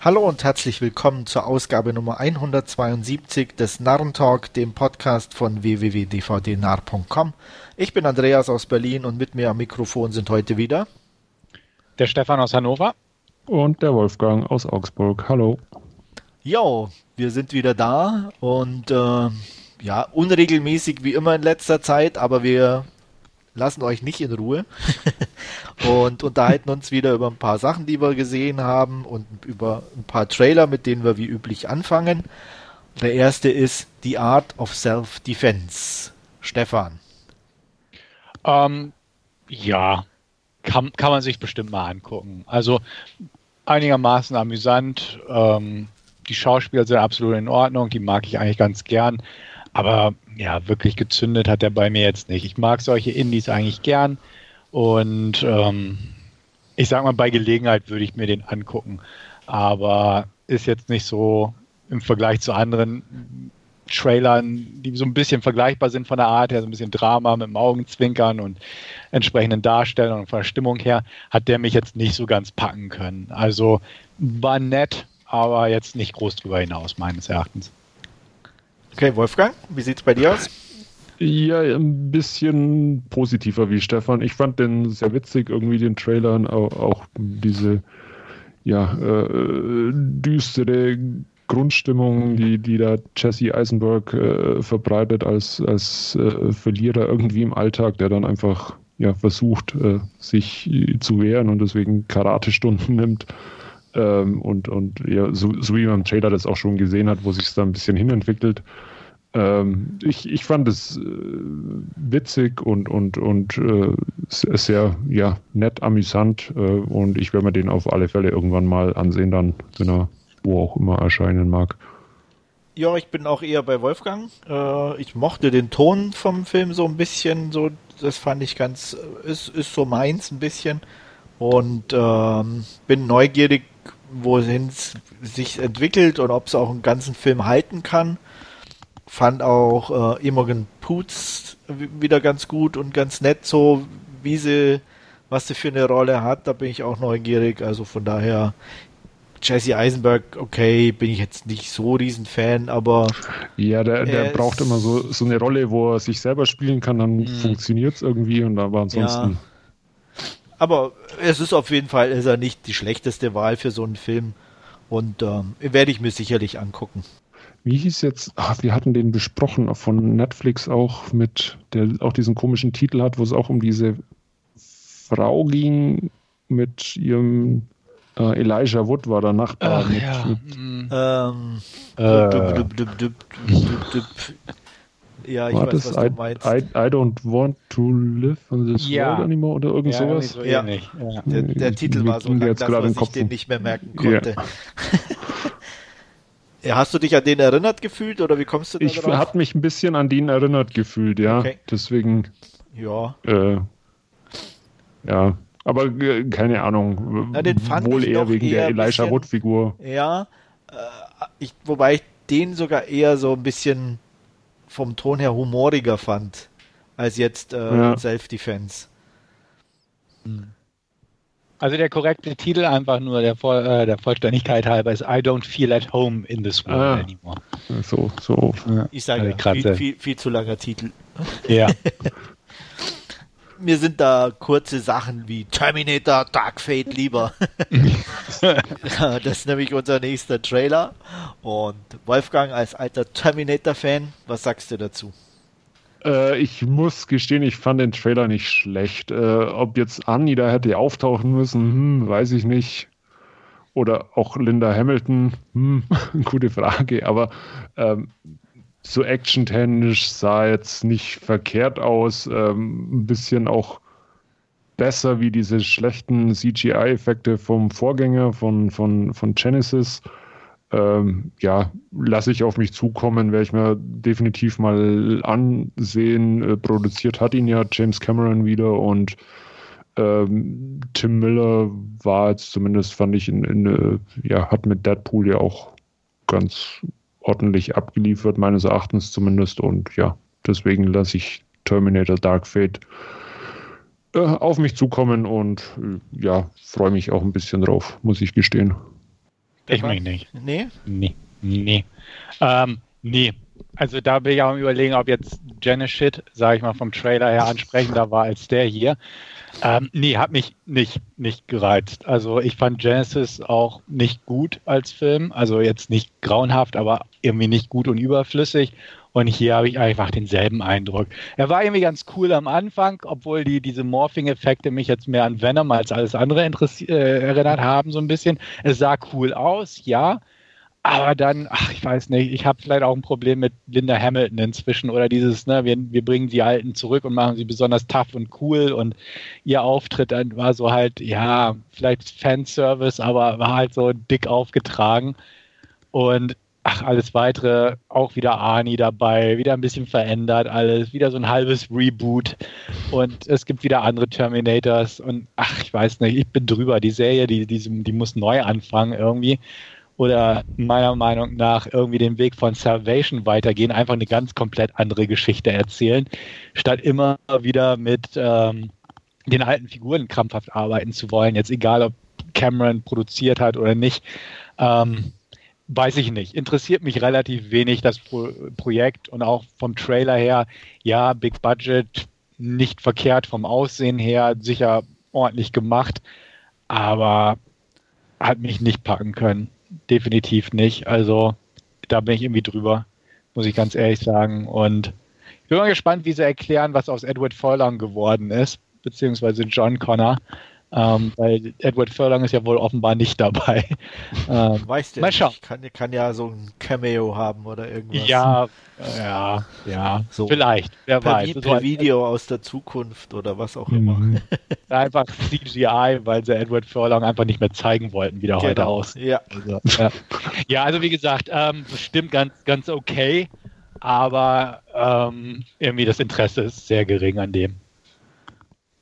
Hallo und herzlich willkommen zur Ausgabe Nummer 172 des Narrentalk, dem Podcast von www.dvdnarr.com. Ich bin Andreas aus Berlin und mit mir am Mikrofon sind heute wieder der Stefan aus Hannover und der Wolfgang aus Augsburg. Hallo. Jo, wir sind wieder da und äh, ja, unregelmäßig wie immer in letzter Zeit, aber wir lassen euch nicht in Ruhe und unterhalten uns wieder über ein paar Sachen, die wir gesehen haben und über ein paar Trailer, mit denen wir wie üblich anfangen. Der erste ist The Art of Self-Defense. Stefan. Ähm, ja, kann, kann man sich bestimmt mal angucken. Also einigermaßen amüsant. Ähm, die Schauspieler sind absolut in Ordnung, die mag ich eigentlich ganz gern. Aber ja, wirklich gezündet hat er bei mir jetzt nicht. Ich mag solche Indies eigentlich gern und ähm, ich sag mal, bei Gelegenheit würde ich mir den angucken. Aber ist jetzt nicht so im Vergleich zu anderen Trailern, die so ein bisschen vergleichbar sind von der Art her, so ein bisschen Drama mit dem Augenzwinkern und entsprechenden Darstellungen und von der Stimmung her, hat der mich jetzt nicht so ganz packen können. Also war nett, aber jetzt nicht groß drüber hinaus, meines Erachtens. Okay, Wolfgang, wie sieht's bei dir aus? Ja, ein bisschen positiver wie Stefan. Ich fand den sehr witzig, irgendwie den Trailern, auch, auch diese ja, äh, düstere Grundstimmung, die, die da Jesse Eisenberg äh, verbreitet als, als äh, Verlierer irgendwie im Alltag, der dann einfach ja, versucht, äh, sich zu wehren und deswegen Karate-Stunden nimmt. Ähm, und und ja, so, so, wie man im Trailer das auch schon gesehen hat, wo sich es da ein bisschen hinentwickelt. Ähm, ich, ich fand es äh, witzig und, und, und äh, sehr ja, nett, amüsant äh, und ich werde mir den auf alle Fälle irgendwann mal ansehen, dann, wenn er wo auch immer erscheinen mag. Ja, ich bin auch eher bei Wolfgang. Äh, ich mochte den Ton vom Film so ein bisschen, so das fand ich ganz, ist, ist so meins ein bisschen und ähm, bin neugierig, wohin es sich entwickelt und ob es auch einen ganzen Film halten kann fand auch äh, Imogen Poots wieder ganz gut und ganz nett, so wie sie, was sie für eine Rolle hat, da bin ich auch neugierig. Also von daher, Jesse Eisenberg, okay, bin ich jetzt nicht so riesen Fan, aber. Ja, der, der braucht immer so, so eine Rolle, wo er sich selber spielen kann, dann mhm. funktioniert es irgendwie und aber ansonsten. Ja. Aber es ist auf jeden Fall ist er nicht die schlechteste Wahl für so einen Film und ähm, werde ich mir sicherlich angucken wie hieß jetzt, ach, wir hatten den besprochen, von Netflix auch mit, der auch diesen komischen Titel hat, wo es auch um diese Frau ging mit ihrem äh, Elijah Wood war der Nachbar. Ach, mit, ja. mit mhm. ähm, äh, ja, ich war weiß, das was I, du meinst. I, I, don't want to live on this ja. world anymore oder irgend ja, sowas. So ja. ja. Der, der Titel war so lang, dass man sich den nicht mehr merken konnte. Ja. Ja, hast du dich an den erinnert gefühlt oder wie kommst du da Ich habe mich ein bisschen an den erinnert gefühlt, ja. Okay. Deswegen. Ja. Äh, ja. Aber äh, keine Ahnung. Na, den fand wohl ich eher wegen eher der Elisha Wood-Figur. Ja. Äh, ich, wobei ich den sogar eher so ein bisschen vom Ton her humoriger fand als jetzt äh, ja. Self-Defense. Hm. Also der korrekte Titel einfach nur der, Voll, äh, der Vollständigkeit halber ist I don't feel at home in this world ah, anymore. So, so. Ich sage ja, viel, viel, viel, zu langer Titel. Ja. Mir sind da kurze Sachen wie Terminator Dark Fate lieber. das ist nämlich unser nächster Trailer. Und Wolfgang als alter Terminator-Fan, was sagst du dazu? Äh, ich muss gestehen, ich fand den Trailer nicht schlecht. Äh, ob jetzt Annie da hätte auftauchen müssen, hm, weiß ich nicht. Oder auch Linda Hamilton, hm, gute Frage. Aber ähm, so actiontechnisch sah jetzt nicht verkehrt aus. Ähm, ein bisschen auch besser wie diese schlechten CGI-Effekte vom Vorgänger von, von, von Genesis ähm, ja, lasse ich auf mich zukommen, werde ich mir definitiv mal ansehen. Äh, produziert hat ihn ja James Cameron wieder und ähm, Tim Miller war jetzt zumindest, fand ich, in, in, äh, ja, hat mit Deadpool ja auch ganz ordentlich abgeliefert, meines Erachtens zumindest. Und ja, deswegen lasse ich Terminator Dark Fate äh, auf mich zukommen und äh, ja, freue mich auch ein bisschen drauf, muss ich gestehen. Ich meine nicht. Nee? Nee. Nee. Ähm, nee. Also da bin ich auch am überlegen, ob jetzt Shit, sage ich mal, vom Trailer her ansprechender war als der hier. Ähm, nee, hat mich nicht, nicht gereizt. Also ich fand Genesis auch nicht gut als Film. Also jetzt nicht grauenhaft, aber irgendwie nicht gut und überflüssig. Und hier habe ich einfach denselben Eindruck. Er war irgendwie ganz cool am Anfang, obwohl die, diese Morphing-Effekte mich jetzt mehr an Venom als alles andere äh, erinnert haben, so ein bisschen. Es sah cool aus, ja. Aber dann, ach, ich weiß nicht, ich habe vielleicht auch ein Problem mit Linda Hamilton inzwischen oder dieses, ne, wir, wir bringen die Alten zurück und machen sie besonders tough und cool und ihr Auftritt dann war so halt, ja, vielleicht Fanservice, aber war halt so dick aufgetragen. Und ach, alles weitere, auch wieder Arnie dabei, wieder ein bisschen verändert alles, wieder so ein halbes Reboot. Und es gibt wieder andere Terminators und ach, ich weiß nicht, ich bin drüber, die Serie, die, die, die muss neu anfangen irgendwie oder meiner Meinung nach irgendwie den Weg von Salvation weitergehen, einfach eine ganz komplett andere Geschichte erzählen, statt immer wieder mit ähm, den alten Figuren krampfhaft arbeiten zu wollen. Jetzt egal, ob Cameron produziert hat oder nicht. Ähm, weiß ich nicht. Interessiert mich relativ wenig das Pro Projekt und auch vom Trailer her, ja, Big Budget, nicht verkehrt vom Aussehen her, sicher ordentlich gemacht, aber hat mich nicht packen können definitiv nicht. Also da bin ich irgendwie drüber, muss ich ganz ehrlich sagen. Und ich bin mal gespannt, wie sie erklären, was aus Edward Furlong geworden ist, beziehungsweise John Connor. Ähm, weil Edward Furlong ist ja wohl offenbar nicht dabei. Ähm, weißt du, mal schauen. Kann, kann ja so ein Cameo haben oder irgendwas. Ja, ja, ja, so vielleicht. Wer per, weiß. Per Video aus der Zukunft oder was auch immer. Mhm. einfach CGI, weil sie Edward Furlong einfach nicht mehr zeigen wollten, wie der genau. heute aussieht. Ja. Also, ja. ja. also wie gesagt, ähm, bestimmt ganz, ganz okay, aber ähm, irgendwie das Interesse ist sehr gering an dem.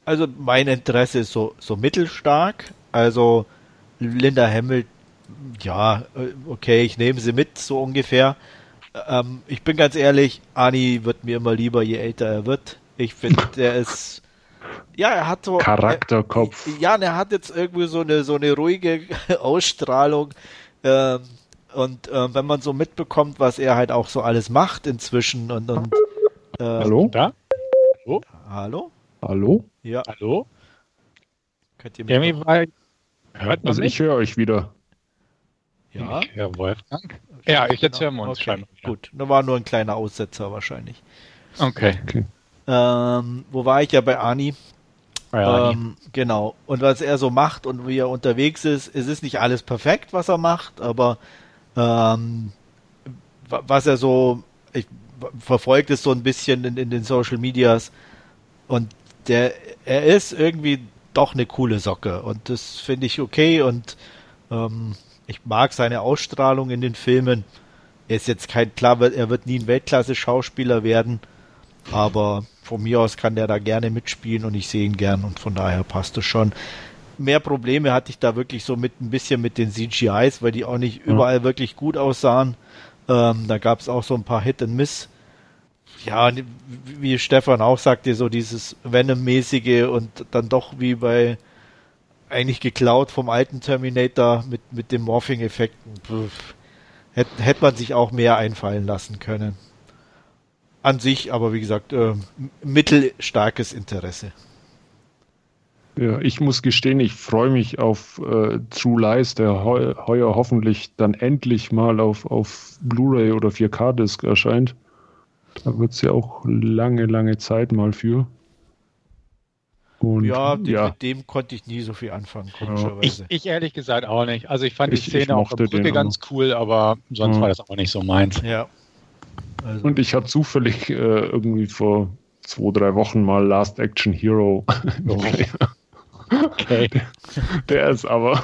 Also mein Interesse ist so, so mittelstark. Also Linda Hamilton, ja, äh, okay, ich nehme sie mit, so ungefähr. Ähm, ich bin ganz ehrlich, Ani wird mir immer lieber, je älter er wird. Ich finde, der ist, ja, er hat so Charakterkopf. Äh, ja, er hat jetzt irgendwie so eine so eine ruhige Ausstrahlung. Ähm, und äh, wenn man so mitbekommt, was er halt auch so alles macht inzwischen und, und äh, Hallo? Da? Hallo? Hallo? Hallo? Ja. Hallo? Könnt ihr mich Irgendwie war, hört man Also mich? ich höre euch wieder. Ja. Ja, Wolfgang. Ja, ich jetzt hören wir uns okay. Gut, da war nur ein kleiner Aussetzer wahrscheinlich. Okay. okay. Ähm, wo war ich ja bei Ani? Ja, ähm, genau. Und was er so macht und wie er unterwegs ist, es ist nicht alles perfekt, was er macht, aber ähm, was er so, ich verfolgt es so ein bisschen in, in den Social Medias und der, er ist irgendwie doch eine coole Socke und das finde ich okay und ähm, ich mag seine Ausstrahlung in den Filmen. Er ist jetzt kein, klar, er wird nie ein Weltklasse-Schauspieler werden, aber von mir aus kann der da gerne mitspielen und ich sehe ihn gern und von daher passt es schon. Mehr Probleme hatte ich da wirklich so mit ein bisschen mit den CGIs, weil die auch nicht überall wirklich gut aussahen. Ähm, da gab es auch so ein paar Hit and Miss ja, wie Stefan auch sagte, so dieses Venom-mäßige und dann doch wie bei eigentlich geklaut vom alten Terminator mit, mit den Morphing-Effekten. Hätte hätt man sich auch mehr einfallen lassen können. An sich, aber wie gesagt, äh, mittelstarkes Interesse. Ja, ich muss gestehen, ich freue mich auf äh, True Lies, der heu heuer hoffentlich dann endlich mal auf, auf Blu-ray oder 4K-Disc erscheint. Da wird es ja auch lange, lange Zeit mal für. Und, ja, ja, mit dem konnte ich nie so viel anfangen, komischerweise. Ich, ich ehrlich gesagt auch nicht. Also ich fand ich, die Szene auf der Brücke ganz cool, aber sonst ja. war das auch nicht so meins. Ja. Also. Und ich hatte zufällig äh, irgendwie vor zwei, drei Wochen mal Last Action Hero. okay. okay. Der, der, ist aber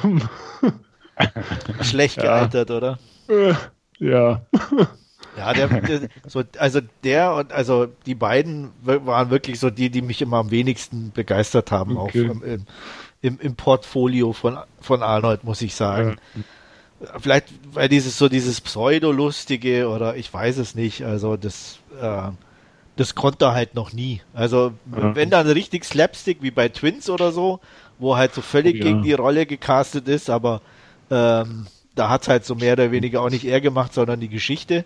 schlecht gealtert, ja. oder? Äh, ja. Ja, der, der, so, also der und also die beiden waren wirklich so die, die mich immer am wenigsten begeistert haben, okay. auch im, im, im, Portfolio von, von Arnold, muss ich sagen. Ja. Vielleicht, weil dieses so dieses Pseudo-lustige oder ich weiß es nicht, also das, äh, das konnte er halt noch nie. Also ja. wenn dann richtig Slapstick wie bei Twins oder so, wo halt so völlig ja. gegen die Rolle gecastet ist, aber ähm, da hat halt so mehr oder weniger auch nicht er gemacht, sondern die Geschichte.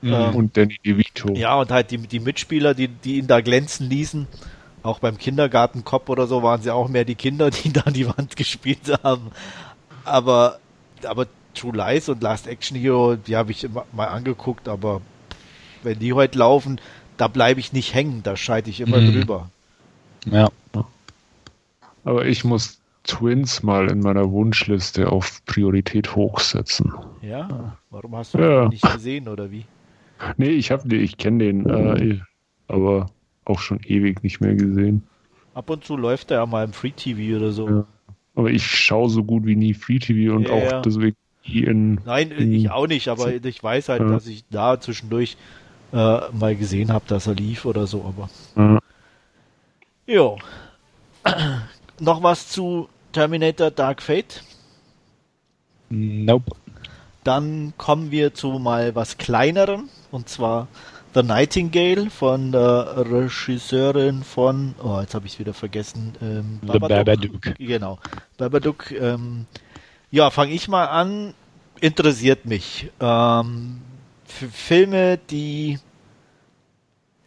Mhm. Und Danny DeVito. Ja, und halt die, die Mitspieler, die, die ihn da glänzen ließen. Auch beim Kindergartenkopf oder so waren sie auch mehr die Kinder, die da an die Wand gespielt haben. Aber, aber True Lies und Last Action Hero, die habe ich immer mal angeguckt, aber wenn die heute laufen, da bleibe ich nicht hängen, da scheide ich immer mhm. drüber. Ja. Aber ich muss Twins mal in meiner Wunschliste auf Priorität hochsetzen. Ja, warum hast du ja. nicht gesehen oder wie? Nee, ich habe ich kenne den, äh, aber auch schon ewig nicht mehr gesehen. Ab und zu läuft er ja mal im Free TV oder so. Ja. Aber ich schaue so gut wie nie Free TV und ja, auch ja. deswegen nie in. Nein, in, ich auch nicht, aber ich weiß halt, dass ich da zwischendurch äh, mal gesehen habe, dass er lief oder so, aber. Ja. Jo. Noch was zu Terminator Dark Fate? Nope. Dann kommen wir zu mal was kleinerem und zwar The Nightingale von der Regisseurin von, oh, jetzt habe ich es wieder vergessen, ähm, Babadook. Babadook. Genau, Babadook. Ähm, ja, fange ich mal an. Interessiert mich. Ähm, Filme, die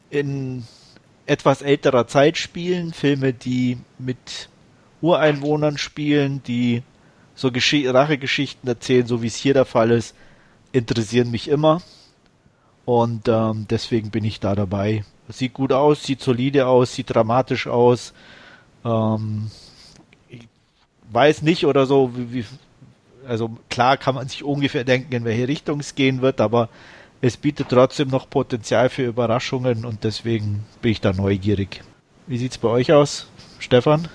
in etwas älterer Zeit spielen, Filme, die mit Ureinwohnern spielen, die so Gesch Rachegeschichten erzählen, so wie es hier der Fall ist, interessieren mich immer. Und ähm, deswegen bin ich da dabei. Sieht gut aus, sieht solide aus, sieht dramatisch aus. Ähm, ich weiß nicht oder so, wie, wie, also klar kann man sich ungefähr denken, in welche Richtung es gehen wird, aber es bietet trotzdem noch Potenzial für Überraschungen und deswegen bin ich da neugierig. Wie sieht es bei euch aus, Stefan?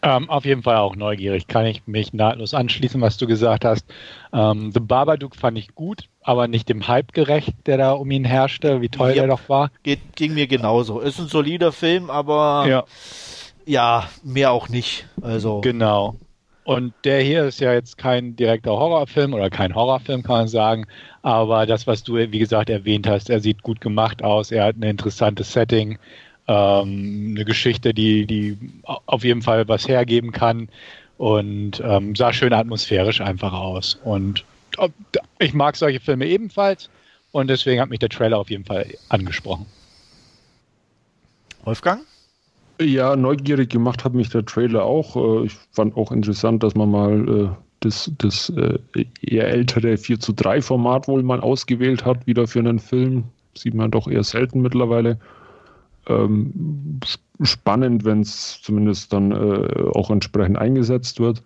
Ähm, auf jeden Fall auch neugierig. Kann ich mich nahtlos anschließen, was du gesagt hast. Ähm, The Babadook fand ich gut, aber nicht dem Hype gerecht, der da um ihn herrschte, wie toll ja, er doch war. Geht, ging mir genauso. Ist ein solider Film, aber ja, ja mehr auch nicht. Also genau. Und der hier ist ja jetzt kein direkter Horrorfilm oder kein Horrorfilm, kann man sagen. Aber das, was du, wie gesagt, erwähnt hast, er sieht gut gemacht aus, er hat ein interessantes Setting ähm, eine Geschichte, die, die auf jeden Fall was hergeben kann und ähm, sah schön atmosphärisch einfach aus. Und ich mag solche Filme ebenfalls und deswegen hat mich der Trailer auf jeden Fall angesprochen. Wolfgang? Ja, neugierig gemacht hat mich der Trailer auch. Äh, ich fand auch interessant, dass man mal äh, das, das äh, eher ältere 4 zu 3 Format wohl mal ausgewählt hat, wieder für einen Film. Sieht man doch eher selten mittlerweile ähm, spannend, wenn es zumindest dann äh, auch entsprechend eingesetzt wird.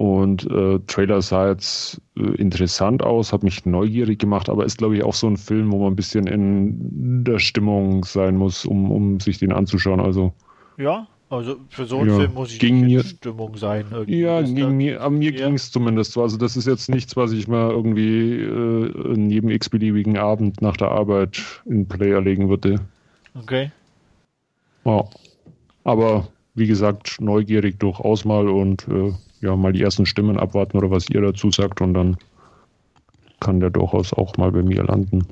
Und äh, Trailer sah jetzt äh, interessant aus, hat mich neugierig gemacht, aber ist, glaube ich, auch so ein Film, wo man ein bisschen in der Stimmung sein muss, um, um sich den anzuschauen. Also ja, also für so einen ja, Film muss ich in mir, Stimmung sein. Irgendwie ja, ging mir, an mir ja. ging es zumindest so. Also das ist jetzt nichts, was ich mal irgendwie äh, in jedem x-beliebigen Abend nach der Arbeit in Player legen würde. Okay. Ja. Aber wie gesagt, neugierig durchaus mal und äh, ja, mal die ersten Stimmen abwarten oder was ihr dazu sagt und dann kann der durchaus auch mal bei mir landen.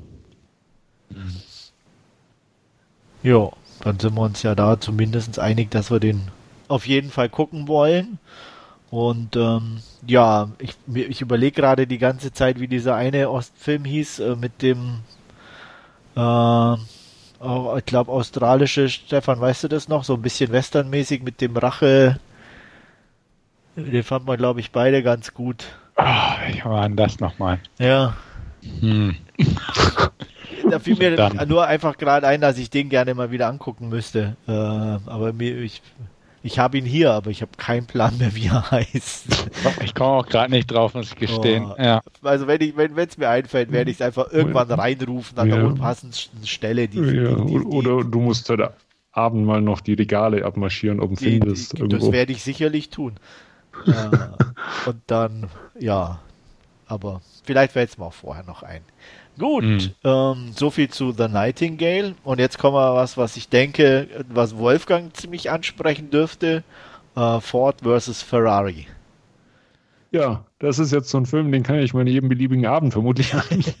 Ja, dann sind wir uns ja da zumindest einig, dass wir den auf jeden Fall gucken wollen. Und ähm, ja, ich, ich überlege gerade die ganze Zeit, wie dieser eine Ostfilm hieß, äh, mit dem äh, ich glaube, australische, Stefan, weißt du das noch? So ein bisschen westernmäßig mit dem Rache. Den fand man, glaube ich, beide ganz gut. Ah, ich war an das nochmal. Ja. Hm. da fiel mir Dann. nur einfach gerade ein, dass ich den gerne mal wieder angucken müsste. Äh, aber mir, ich ich habe ihn hier, aber ich habe keinen Plan mehr, wie er heißt. Ich komme auch gerade nicht drauf, muss ich gestehen. Oh. Ja. Also wenn ich, wenn es mir einfällt, werde ich es einfach irgendwann reinrufen an ja. der unpassendsten Stelle. Die, ja. die, die, Oder du musst heute Abend mal noch die Regale abmarschieren, ob du findest. das werde ich sicherlich tun. Äh, und dann, ja, aber vielleicht fällt es mir auch vorher noch ein. Gut, mhm. ähm, so viel zu The Nightingale. Und jetzt kommen wir was, was ich denke, was Wolfgang ziemlich ansprechen dürfte. Äh, Ford versus Ferrari. Ja, das ist jetzt so ein Film, den kann ich mal jeden beliebigen Abend vermutlich ansehen.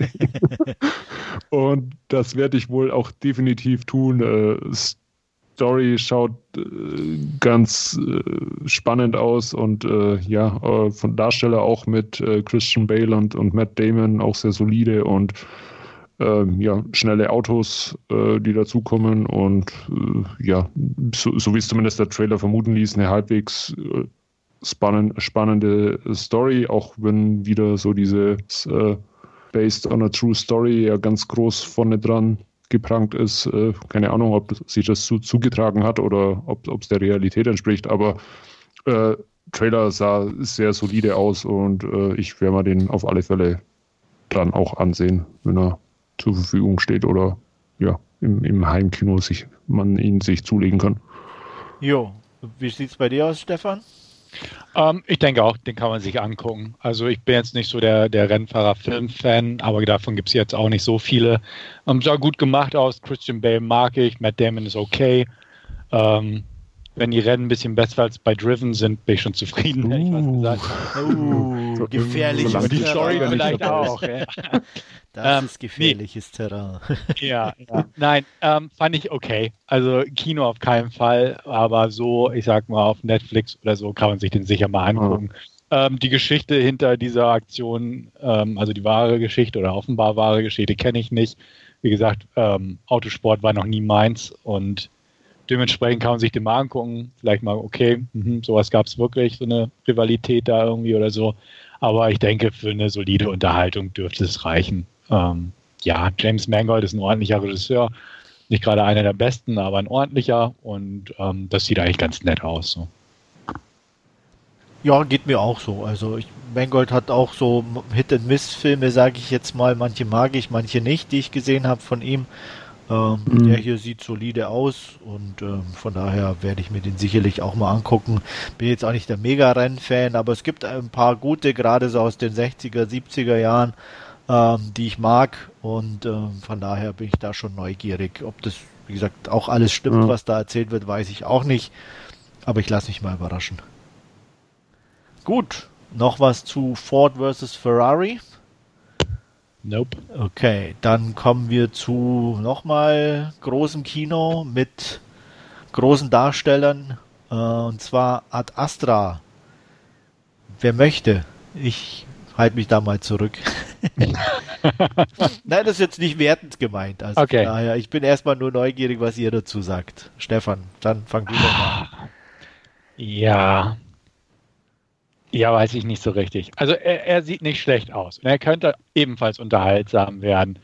Und das werde ich wohl auch definitiv tun. Äh, Story schaut äh, ganz äh, spannend aus und äh, ja, äh, von Darsteller auch mit äh, Christian Bale und, und Matt Damon auch sehr solide und ähm, ja, schnelle Autos, die dazukommen und ja, so, so, wie es zumindest der Trailer vermuten ließ, eine halbwegs spannend, spannende Story, auch wenn wieder so diese Based on a True Story ja ganz groß vorne dran geprangt ist. Äh, keine Ahnung, ob sich das so zugetragen hat oder ob es der Realität entspricht, aber äh, Trailer sah sehr solide aus und äh, ich werde mir den auf alle Fälle dann auch ansehen, wenn er zur Verfügung steht oder ja, im, im Heimkino sich, man ihn sich zulegen kann. Jo, wie sieht es bei dir aus, Stefan? Ähm, ich denke auch, den kann man sich angucken. Also ich bin jetzt nicht so der, der Rennfahrer-Film-Fan, aber davon gibt es jetzt auch nicht so viele. Ähm, sah gut gemacht aus. Christian Bale mag ich, Matt Damon ist okay. Ähm, wenn die Rennen ein bisschen besser als bei Driven sind, bin ich schon zufrieden, uh. was Uh, gefährliches Die Story vielleicht auch. Ja. Das ähm, ist gefährliches nee. Terrain. Ja, ja. nein, ähm, fand ich okay. Also Kino auf keinen Fall, aber so, ich sag mal, auf Netflix oder so kann man sich den sicher mal angucken. Ja. Ähm, die Geschichte hinter dieser Aktion, ähm, also die wahre Geschichte oder offenbar wahre Geschichte, kenne ich nicht. Wie gesagt, ähm, Autosport war noch nie meins und dementsprechend kann man sich den mal angucken. Vielleicht mal, okay, mh, sowas gab es wirklich, so eine Rivalität da irgendwie oder so. Aber ich denke, für eine solide Unterhaltung dürfte es reichen. Ähm, ja, James Mangold ist ein ordentlicher Regisseur. Nicht gerade einer der besten, aber ein ordentlicher. Und ähm, das sieht eigentlich ganz nett aus. So. Ja, geht mir auch so. Also ich, Mangold hat auch so Hit-and-Miss-Filme, sage ich jetzt mal. Manche mag ich, manche nicht, die ich gesehen habe von ihm. Ähm, mhm. Der hier sieht solide aus und ähm, von daher werde ich mir den sicherlich auch mal angucken. Bin jetzt auch nicht der Mega-Renn-Fan, aber es gibt ein paar gute, gerade so aus den 60er, 70er Jahren, ähm, die ich mag und ähm, von daher bin ich da schon neugierig. Ob das, wie gesagt, auch alles stimmt, mhm. was da erzählt wird, weiß ich auch nicht, aber ich lasse mich mal überraschen. Gut, noch was zu Ford versus Ferrari. Nope. Okay, dann kommen wir zu nochmal großem Kino mit großen Darstellern. Äh, und zwar Ad Astra. Wer möchte? Ich halte mich da mal zurück. Nein, das ist jetzt nicht wertend gemeint. Also okay. daher, ich bin erstmal nur neugierig, was ihr dazu sagt. Stefan, dann fang du doch mal an. Ja, ja, weiß ich nicht so richtig. Also er, er sieht nicht schlecht aus. Und er könnte ebenfalls unterhaltsam werden.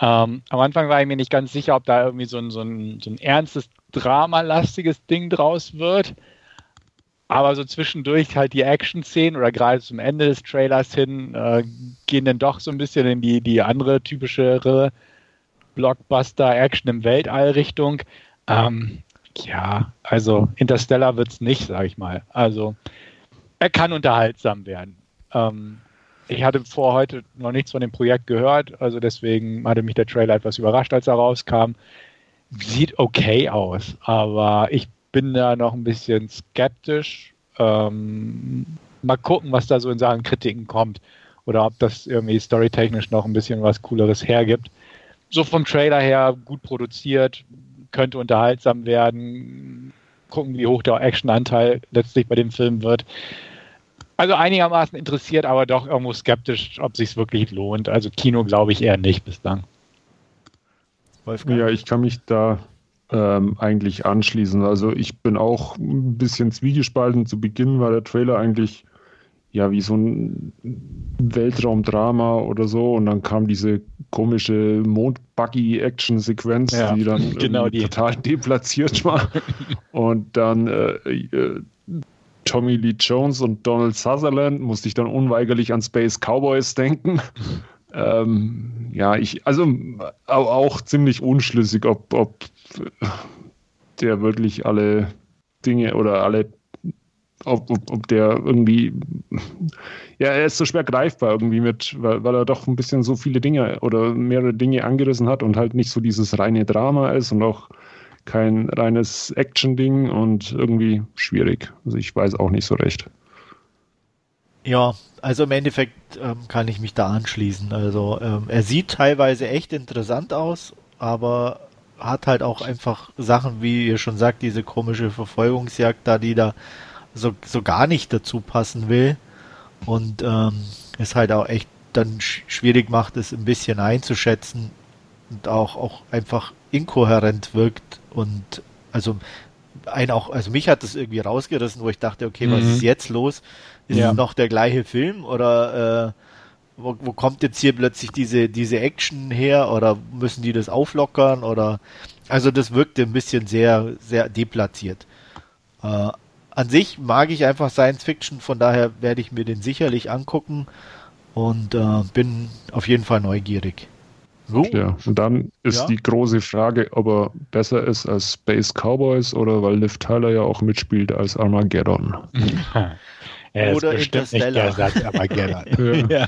Ähm, am Anfang war ich mir nicht ganz sicher, ob da irgendwie so ein, so ein, so ein ernstes, dramalastiges Ding draus wird. Aber so zwischendurch halt die Action-Szenen oder gerade zum Ende des Trailers hin äh, gehen dann doch so ein bisschen in die, die andere typischere Blockbuster-Action im Weltall-Richtung. Ähm, ja, also Interstellar wird es nicht, sag ich mal. Also er kann unterhaltsam werden. Ähm, ich hatte vor heute noch nichts von dem Projekt gehört, also deswegen hatte mich der Trailer etwas überrascht, als er rauskam. Sieht okay aus, aber ich bin da noch ein bisschen skeptisch. Ähm, mal gucken, was da so in Sachen Kritiken kommt oder ob das irgendwie storytechnisch noch ein bisschen was Cooleres hergibt. So vom Trailer her gut produziert, könnte unterhaltsam werden. Gucken, wie hoch der Actionanteil letztlich bei dem Film wird. Also einigermaßen interessiert, aber doch irgendwo skeptisch, ob sich wirklich lohnt. Also Kino glaube ich eher nicht bislang. Wolfgang? Ja, ich kann mich da ähm, eigentlich anschließen. Also ich bin auch ein bisschen zwiegespalten. Zu Beginn war der Trailer eigentlich ja wie so ein Weltraumdrama oder so und dann kam diese komische Mondbuggy-Action-Sequenz, ja, die dann genau die. total deplatziert war. und dann äh, äh, Tommy Lee Jones und Donald Sutherland, musste ich dann unweigerlich an Space Cowboys denken. ähm, ja, ich, also auch ziemlich unschlüssig, ob, ob der wirklich alle Dinge oder alle, ob, ob, ob der irgendwie, ja, er ist so schwer greifbar irgendwie mit, weil, weil er doch ein bisschen so viele Dinge oder mehrere Dinge angerissen hat und halt nicht so dieses reine Drama ist und auch kein reines Action-Ding und irgendwie schwierig. Also ich weiß auch nicht so recht. Ja, also im Endeffekt ähm, kann ich mich da anschließen. Also ähm, er sieht teilweise echt interessant aus, aber hat halt auch einfach Sachen, wie ihr schon sagt, diese komische Verfolgungsjagd da, die da so, so gar nicht dazu passen will. Und ähm, es halt auch echt dann schwierig macht, es ein bisschen einzuschätzen und auch, auch einfach inkohärent wirkt und also ein auch, also mich hat das irgendwie rausgerissen, wo ich dachte, okay, mhm. was ist jetzt los? Ist ja. es noch der gleiche Film oder äh, wo, wo kommt jetzt hier plötzlich diese, diese Action her oder müssen die das auflockern oder also das wirkte ein bisschen sehr, sehr deplatziert. Äh, an sich mag ich einfach Science Fiction, von daher werde ich mir den sicherlich angucken und äh, bin auf jeden Fall neugierig. Gut. Ja, und dann ist ja. die große Frage, ob er besser ist als Space Cowboys oder weil Liv Tyler ja auch mitspielt als Armageddon. er oder Interstellar. Nicht Armageddon. ja.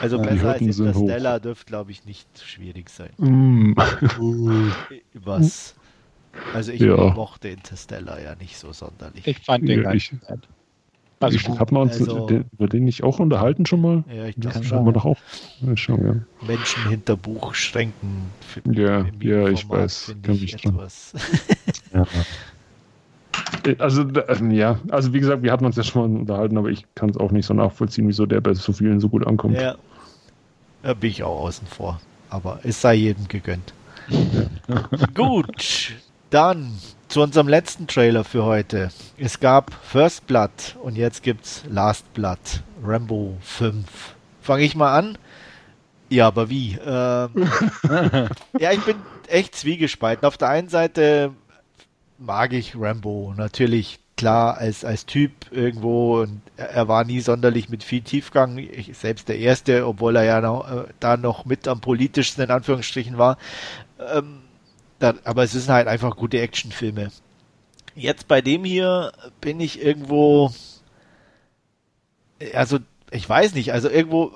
Also ja, besser als Interstellar dürfte, glaube ich, nicht schwierig sein. Mm. Was? Also ich ja. mochte Interstellar ja nicht so sonderlich. Ich fand den ja, ich, nett. Also ich, hat man uns also, den, über den nicht auch unterhalten schon mal? Ja, ich das haben wir doch auch. Ja, schon, ja. Menschen hinter Buchschränken. Ja, ja, ich weiß. Kann ich etwas. ja. Also, ähm, ja, also wie gesagt, wir hatten uns ja schon mal unterhalten, aber ich kann es auch nicht so nachvollziehen, wieso der bei so vielen so gut ankommt. Ja, da bin ich auch außen vor. Aber es sei jedem gegönnt. Ja. gut, dann zu unserem letzten Trailer für heute. Es gab First Blood und jetzt gibt's Last Blood. Rambo 5. Fange ich mal an? Ja, aber wie? Ähm, ja, ich bin echt zwiegespalten. Auf der einen Seite mag ich Rambo natürlich klar als, als Typ irgendwo und er war nie sonderlich mit viel Tiefgang. Ich, selbst der erste, obwohl er ja noch, äh, da noch mit am politischsten in Anführungsstrichen war. Ähm, da, aber es sind halt einfach gute Actionfilme. Jetzt bei dem hier bin ich irgendwo, also ich weiß nicht, also irgendwo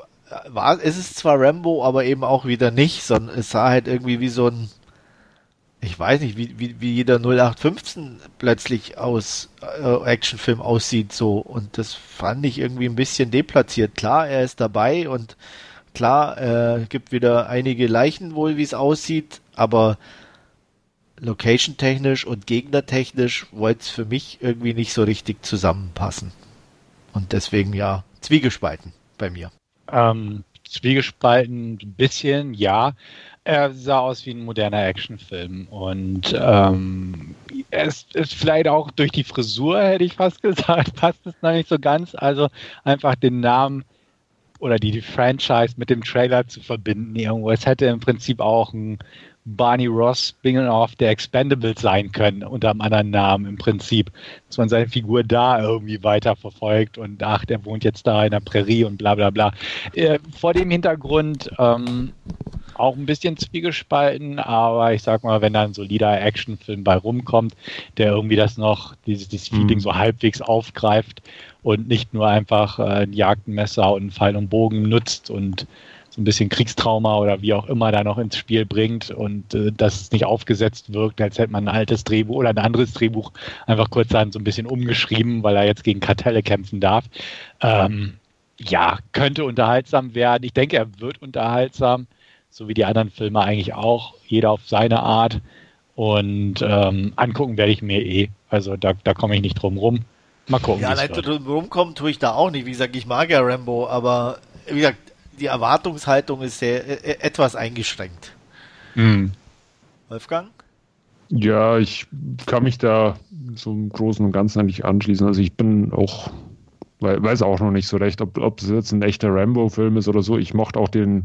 war es ist zwar Rambo, aber eben auch wieder nicht, sondern es sah halt irgendwie wie so ein, ich weiß nicht, wie, wie, wie jeder 0815 plötzlich aus äh, Actionfilm aussieht so und das fand ich irgendwie ein bisschen deplatziert. Klar, er ist dabei und klar, äh, gibt wieder einige Leichen wohl, wie es aussieht, aber location-technisch und gegnertechnisch wollte es für mich irgendwie nicht so richtig zusammenpassen. Und deswegen ja, Zwiegespalten bei mir. Ähm, Zwiegespalten ein bisschen, ja. Er sah aus wie ein moderner Actionfilm und ähm, es ist vielleicht auch durch die Frisur, hätte ich fast gesagt, passt es noch nicht so ganz. Also einfach den Namen oder die, die Franchise mit dem Trailer zu verbinden irgendwo. Es hätte im Prinzip auch ein Barney Ross Spin-off der Expendables sein können, unter einem anderen Namen im Prinzip. Dass man seine Figur da irgendwie weiter verfolgt und ach, der wohnt jetzt da in der Prärie und bla bla bla. Äh, vor dem Hintergrund ähm, auch ein bisschen zwiegespalten, aber ich sag mal, wenn da ein solider Actionfilm bei rumkommt, der irgendwie das noch, dieses, dieses Feeling mhm. so halbwegs aufgreift und nicht nur einfach äh, ein Jagdmesser und einen Pfeil und Bogen nutzt und so ein bisschen Kriegstrauma oder wie auch immer da noch ins Spiel bringt und äh, dass es nicht aufgesetzt wirkt, als hätte man ein altes Drehbuch oder ein anderes Drehbuch einfach kurzerhand so ein bisschen umgeschrieben, weil er jetzt gegen Kartelle kämpfen darf. Ähm, ja, könnte unterhaltsam werden. Ich denke, er wird unterhaltsam, so wie die anderen Filme eigentlich auch, jeder auf seine Art. Und ähm, angucken werde ich mir eh. Also da, da komme ich nicht drum rum. Mal gucken. Ja, leider drum rumkommen tue ich da auch nicht. Wie gesagt, ich mag ja Rambo, aber wie gesagt, die Erwartungshaltung ist sehr äh, äh, etwas eingeschränkt. Mhm. Wolfgang? Ja, ich kann mich da so im Großen und Ganzen eigentlich anschließen. Also ich bin auch, weiß auch noch nicht so recht, ob, ob es jetzt ein echter Rambo-Film ist oder so. Ich mochte auch den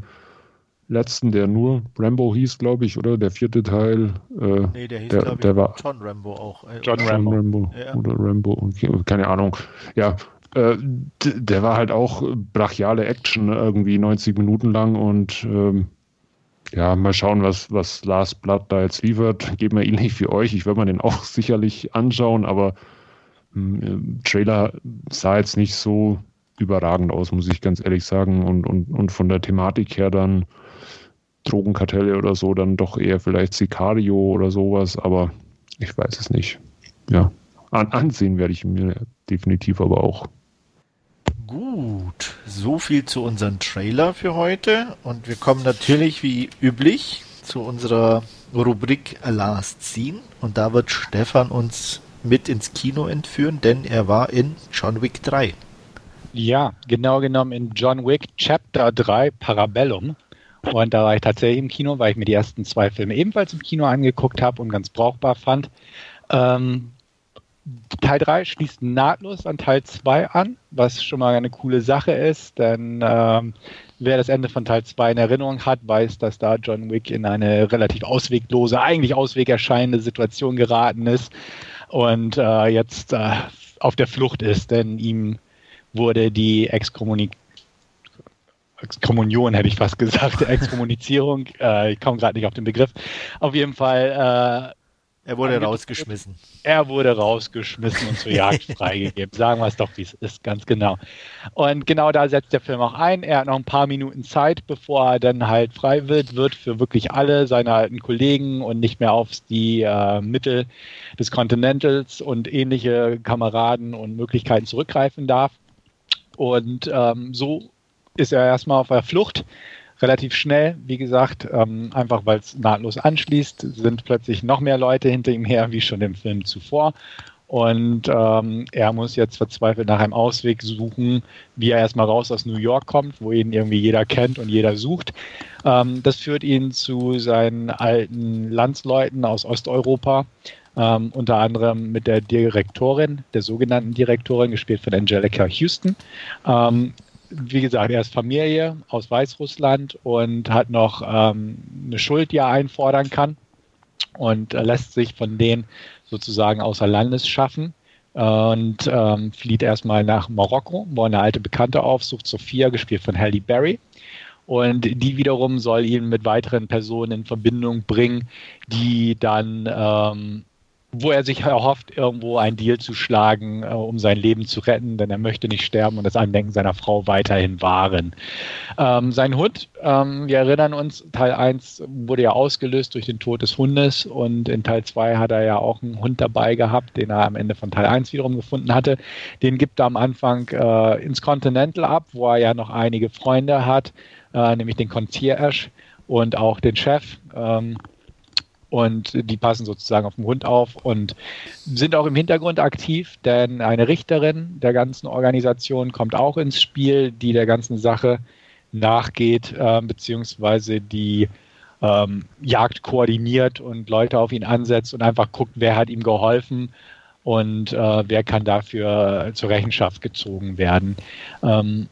letzten, der nur Rambo hieß, glaube ich, oder? Der vierte Teil. Äh, nee, der hieß, der, der war John Rambo auch. Äh, John, Rambo. Rambo ja. Oder Rambo, okay, keine Ahnung. Ja, äh, der war halt auch brachiale Action, irgendwie 90 Minuten lang und ähm, ja, mal schauen, was, was Last Blood da jetzt liefert. Geht mir ähnlich wie euch. Ich werde mir den auch sicherlich anschauen, aber ähm, Trailer sah jetzt nicht so überragend aus, muss ich ganz ehrlich sagen. Und, und, und von der Thematik her dann Drogenkartelle oder so, dann doch eher vielleicht Sicario oder sowas, aber ich weiß es nicht. Ja, An ansehen werde ich mir definitiv aber auch. Gut, so viel zu unserem Trailer für heute. Und wir kommen natürlich wie üblich zu unserer Rubrik Last Scene und da wird Stefan uns mit ins Kino entführen, denn er war in John Wick 3. Ja, genau genommen in John Wick Chapter 3 Parabellum. Und da war ich tatsächlich im Kino, weil ich mir die ersten zwei Filme ebenfalls im Kino angeguckt habe und ganz brauchbar fand. Ähm, Teil 3 schließt nahtlos an Teil 2 an, was schon mal eine coole Sache ist, denn ähm, wer das Ende von Teil 2 in Erinnerung hat, weiß, dass da John Wick in eine relativ ausweglose, eigentlich auswegerscheinende Situation geraten ist und äh, jetzt äh, auf der Flucht ist, denn ihm wurde die Exkommunik Exkommunion hätte ich fast gesagt, Exkommunizierung, äh, ich komme gerade nicht auf den Begriff. Auf jeden Fall äh, er wurde rausgeschmissen. Er wurde rausgeschmissen und zur Jagd freigegeben. Sagen wir es doch, wie es ist, ganz genau. Und genau da setzt der Film auch ein. Er hat noch ein paar Minuten Zeit, bevor er dann halt frei wird, wird für wirklich alle seine alten Kollegen und nicht mehr auf die äh, Mittel des Continentals und ähnliche Kameraden und Möglichkeiten zurückgreifen darf. Und ähm, so ist er erstmal auf der Flucht relativ schnell, wie gesagt, ähm, einfach weil es nahtlos anschließt, sind plötzlich noch mehr Leute hinter ihm her, wie schon im Film zuvor. Und ähm, er muss jetzt verzweifelt nach einem Ausweg suchen, wie er erstmal raus aus New York kommt, wo ihn irgendwie jeder kennt und jeder sucht. Ähm, das führt ihn zu seinen alten Landsleuten aus Osteuropa, ähm, unter anderem mit der Direktorin, der sogenannten Direktorin, gespielt von Angelica Houston. Ähm, wie gesagt, er ist Familie aus Weißrussland und hat noch ähm, eine Schuld, die er einfordern kann und äh, lässt sich von denen sozusagen außer Landes schaffen und ähm, flieht erstmal nach Marokko, wo eine alte Bekannte aufsucht, Sophia, gespielt von Halle Berry. Und die wiederum soll ihn mit weiteren Personen in Verbindung bringen, die dann ähm, wo er sich erhofft, irgendwo einen Deal zu schlagen, äh, um sein Leben zu retten, denn er möchte nicht sterben und das Andenken seiner Frau weiterhin wahren. Ähm, sein Hund, ähm, wir erinnern uns, Teil 1 wurde ja ausgelöst durch den Tod des Hundes und in Teil 2 hat er ja auch einen Hund dabei gehabt, den er am Ende von Teil 1 wiederum gefunden hatte. Den gibt er am Anfang äh, ins Continental ab, wo er ja noch einige Freunde hat, äh, nämlich den Concierge und auch den Chef. Ähm, und die passen sozusagen auf den Hund auf und sind auch im Hintergrund aktiv, denn eine Richterin der ganzen Organisation kommt auch ins Spiel, die der ganzen Sache nachgeht, äh, beziehungsweise die ähm, Jagd koordiniert und Leute auf ihn ansetzt und einfach guckt, wer hat ihm geholfen und äh, wer kann dafür zur Rechenschaft gezogen werden. Ähm,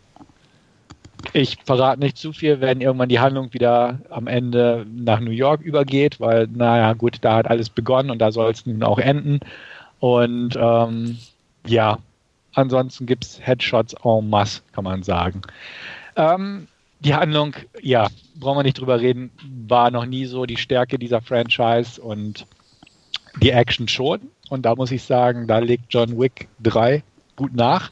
ich verrate nicht zu viel, wenn irgendwann die Handlung wieder am Ende nach New York übergeht, weil, naja, gut, da hat alles begonnen und da soll es nun auch enden. Und ähm, ja, ansonsten gibt es Headshots en masse, kann man sagen. Ähm, die Handlung, ja, brauchen wir nicht drüber reden, war noch nie so die Stärke dieser Franchise und die Action schon. Und da muss ich sagen, da legt John Wick 3 gut nach.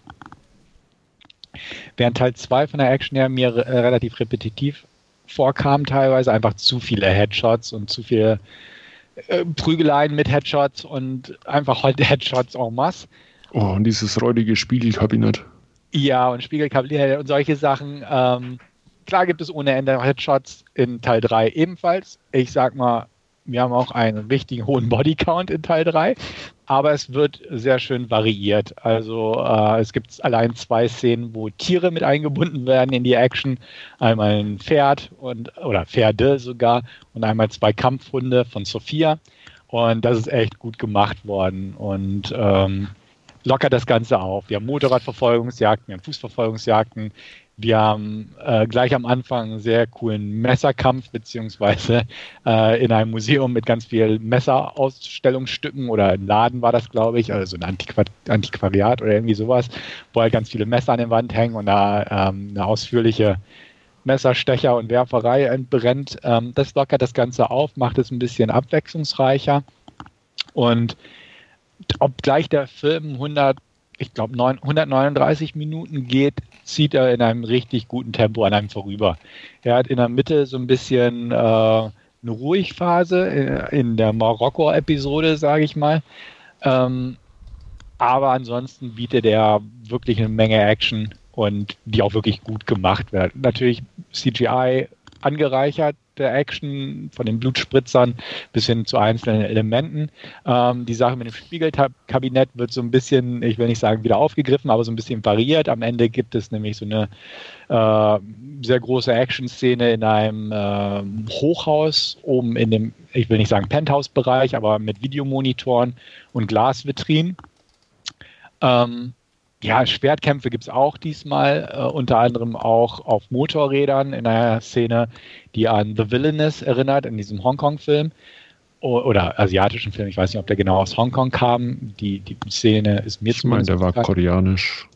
Während Teil 2 von der Action ja mir äh, relativ repetitiv vorkam, teilweise einfach zu viele Headshots und zu viele äh, Prügeleien mit Headshots und einfach heute Headshots en masse. Oh, und dieses räudige Spiegelkabinett. Ja, und Spiegelkabinett und solche Sachen. Ähm, klar gibt es ohne Ende Headshots in Teil 3 ebenfalls. Ich sag mal, wir haben auch einen richtigen hohen Bodycount in Teil 3, aber es wird sehr schön variiert. Also äh, es gibt allein zwei Szenen, wo Tiere mit eingebunden werden in die Action. Einmal ein Pferd und oder Pferde sogar und einmal zwei Kampfhunde von Sophia. Und das ist echt gut gemacht worden und ähm, lockert das Ganze auf. Wir haben Motorradverfolgungsjagden, wir haben Fußverfolgungsjagden, wir haben äh, gleich am Anfang einen sehr coolen Messerkampf, beziehungsweise äh, in einem Museum mit ganz vielen Messerausstellungsstücken oder ein Laden war das, glaube ich, also ein Antiqu Antiquariat oder irgendwie sowas, wo halt ganz viele Messer an der Wand hängen und da ähm, eine ausführliche Messerstecher und Werferei entbrennt. Ähm, das lockert das Ganze auf, macht es ein bisschen abwechslungsreicher und obgleich der Film 100 ich glaube, 139 Minuten geht, zieht er in einem richtig guten Tempo an einem vorüber. Er hat in der Mitte so ein bisschen äh, eine Ruhigphase in, äh, in der Marokko-Episode, sage ich mal. Ähm, aber ansonsten bietet er wirklich eine Menge Action und die auch wirklich gut gemacht wird. Natürlich CGI angereichert, der Action, von den Blutspritzern bis hin zu einzelnen Elementen. Ähm, die Sache mit dem Spiegelkabinett wird so ein bisschen, ich will nicht sagen wieder aufgegriffen, aber so ein bisschen variiert. Am Ende gibt es nämlich so eine äh, sehr große Action-Szene in einem äh, Hochhaus, oben in dem, ich will nicht sagen Penthouse-Bereich, aber mit Videomonitoren und Glasvitrinen. Ähm, ja, Schwertkämpfe gibt es auch diesmal, äh, unter anderem auch auf Motorrädern in einer Szene, die an The Villainous erinnert, in diesem Hongkong-Film oder asiatischen Film. Ich weiß nicht, ob der genau aus Hongkong kam. Die, die Szene ist mir Ich meine, der war koreanisch.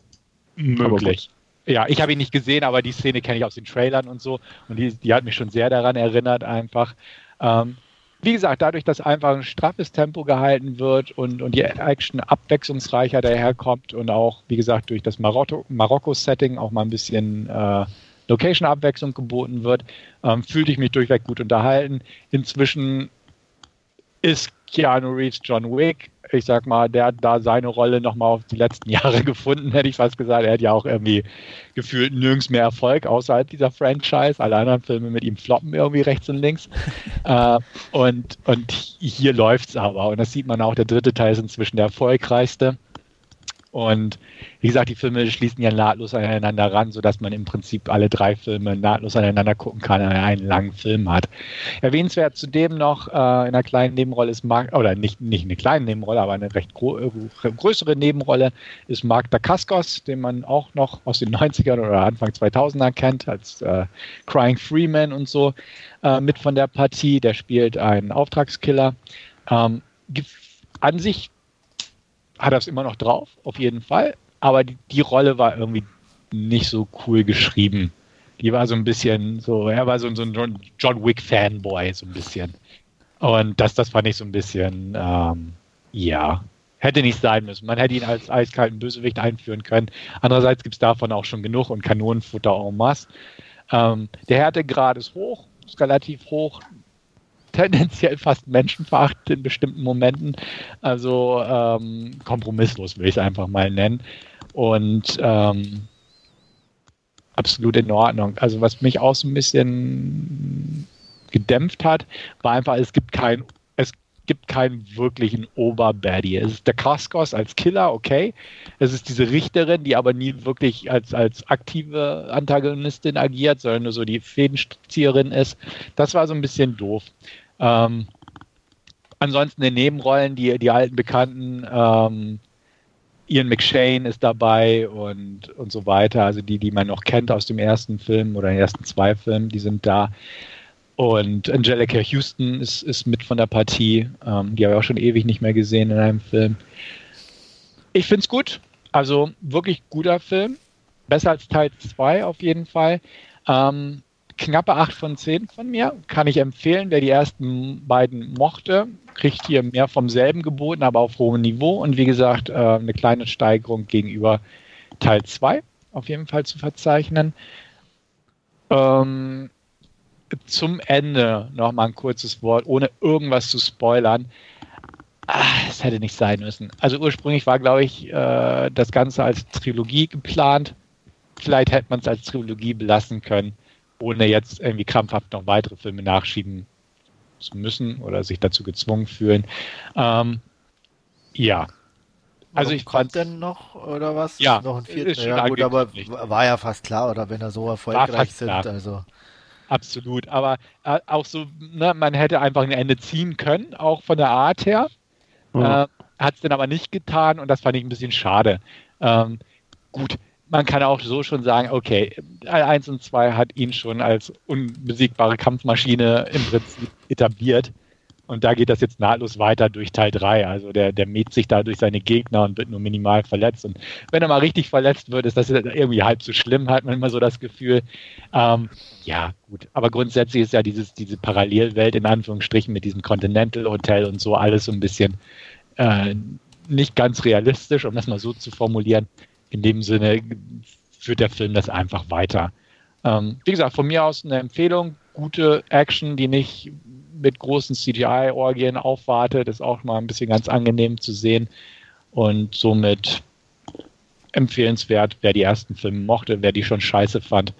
Möglich. Ja, ich habe ihn nicht gesehen, aber die Szene kenne ich aus den Trailern und so. Und die, die hat mich schon sehr daran erinnert, einfach. Ähm, wie gesagt, dadurch, dass einfach ein straffes Tempo gehalten wird und, und die Action abwechslungsreicher daherkommt und auch, wie gesagt, durch das Marokko-Setting auch mal ein bisschen äh, Location-Abwechslung geboten wird, ähm, fühlte ich mich durchweg gut unterhalten. Inzwischen ist Keanu Reeves John Wick ich sag mal, der hat da seine Rolle nochmal auf die letzten Jahre gefunden, hätte ich fast gesagt. Er hat ja auch irgendwie gefühlt nirgends mehr Erfolg außerhalb dieser Franchise. Alle anderen Filme mit ihm floppen irgendwie rechts und links. äh, und, und hier läuft's aber. Und das sieht man auch, der dritte Teil ist inzwischen der erfolgreichste. Und wie gesagt, die Filme schließen ja nahtlos aneinander ran, sodass man im Prinzip alle drei Filme nahtlos aneinander gucken kann, wenn er einen langen Film hat. Erwähnenswert zudem noch äh, in einer kleinen Nebenrolle ist Mark, oder nicht, nicht eine kleine Nebenrolle, aber eine recht äh, größere Nebenrolle ist Mark Dacascos, den man auch noch aus den 90ern oder Anfang 2000er kennt, als äh, Crying Freeman und so äh, mit von der Partie. Der spielt einen Auftragskiller. Ähm, an sich hat er es immer noch drauf, auf jeden Fall. Aber die, die, Rolle war irgendwie nicht so cool geschrieben. Die war so ein bisschen so, er war so, so ein John Wick-Fanboy, so ein bisschen. Und das, das fand ich so ein bisschen, ähm, ja, hätte nicht sein müssen. Man hätte ihn als eiskalten Bösewicht einführen können. Andererseits gibt es davon auch schon genug und Kanonenfutter en masse. Ähm, der Härtegrad ist hoch, ist relativ hoch tendenziell fast menschenverachtend in bestimmten Momenten. Also ähm, kompromisslos will ich es einfach mal nennen. Und ähm, absolut in Ordnung. Also was mich auch so ein bisschen gedämpft hat, war einfach, es gibt kein gibt keinen wirklichen Oberbaddy. Es ist der Kaskos als Killer, okay. Es ist diese Richterin, die aber nie wirklich als, als aktive Antagonistin agiert, sondern nur so die Fädenstricierin ist. Das war so ein bisschen doof. Ähm, ansonsten in Nebenrollen, die, die alten Bekannten, ähm, Ian McShane ist dabei und, und so weiter. Also die, die man noch kennt aus dem ersten Film oder den ersten zwei Filmen, die sind da. Und Angelica Houston ist, ist mit von der Partie. Ähm, die habe ich auch schon ewig nicht mehr gesehen in einem Film. Ich finde es gut. Also wirklich guter Film. Besser als Teil 2 auf jeden Fall. Ähm, knappe 8 von 10 von mir. Kann ich empfehlen. Wer die ersten beiden mochte, kriegt hier mehr vom selben geboten, aber auf hohem Niveau. Und wie gesagt, äh, eine kleine Steigerung gegenüber Teil 2 auf jeden Fall zu verzeichnen. Ähm, zum Ende noch mal ein kurzes Wort, ohne irgendwas zu spoilern. Ah, es hätte nicht sein müssen. Also ursprünglich war, glaube ich, äh, das Ganze als Trilogie geplant. Vielleicht hätte man es als Trilogie belassen können ohne jetzt irgendwie krampfhaft noch weitere Filme nachschieben zu müssen oder sich dazu gezwungen fühlen. Ähm, ja. Also ich kommt denn noch oder was? Ja, noch ein vierter. Ja gut, aber war ja fast klar, oder wenn er so erfolgreich sind, klar. also absolut. Aber äh, auch so, ne, man hätte einfach ein Ende ziehen können, auch von der Art her. Mhm. Äh, Hat es dann aber nicht getan und das fand ich ein bisschen schade. Ähm, gut, man kann auch so schon sagen, okay, Teil 1 und 2 hat ihn schon als unbesiegbare Kampfmaschine im Prinzip etabliert. Und da geht das jetzt nahtlos weiter durch Teil 3. Also der, der mäht sich da durch seine Gegner und wird nur minimal verletzt. Und wenn er mal richtig verletzt wird, ist das irgendwie halb so schlimm, hat man immer so das Gefühl. Ähm, ja, gut. Aber grundsätzlich ist ja dieses, diese Parallelwelt in Anführungsstrichen mit diesem Continental Hotel und so alles so ein bisschen äh, nicht ganz realistisch, um das mal so zu formulieren in dem Sinne führt der Film das einfach weiter. Ähm, wie gesagt, von mir aus eine Empfehlung, gute Action, die nicht mit großen CGI-Orgien aufwartet, ist auch mal ein bisschen ganz angenehm zu sehen und somit empfehlenswert, wer die ersten Filme mochte, wer die schon scheiße fand,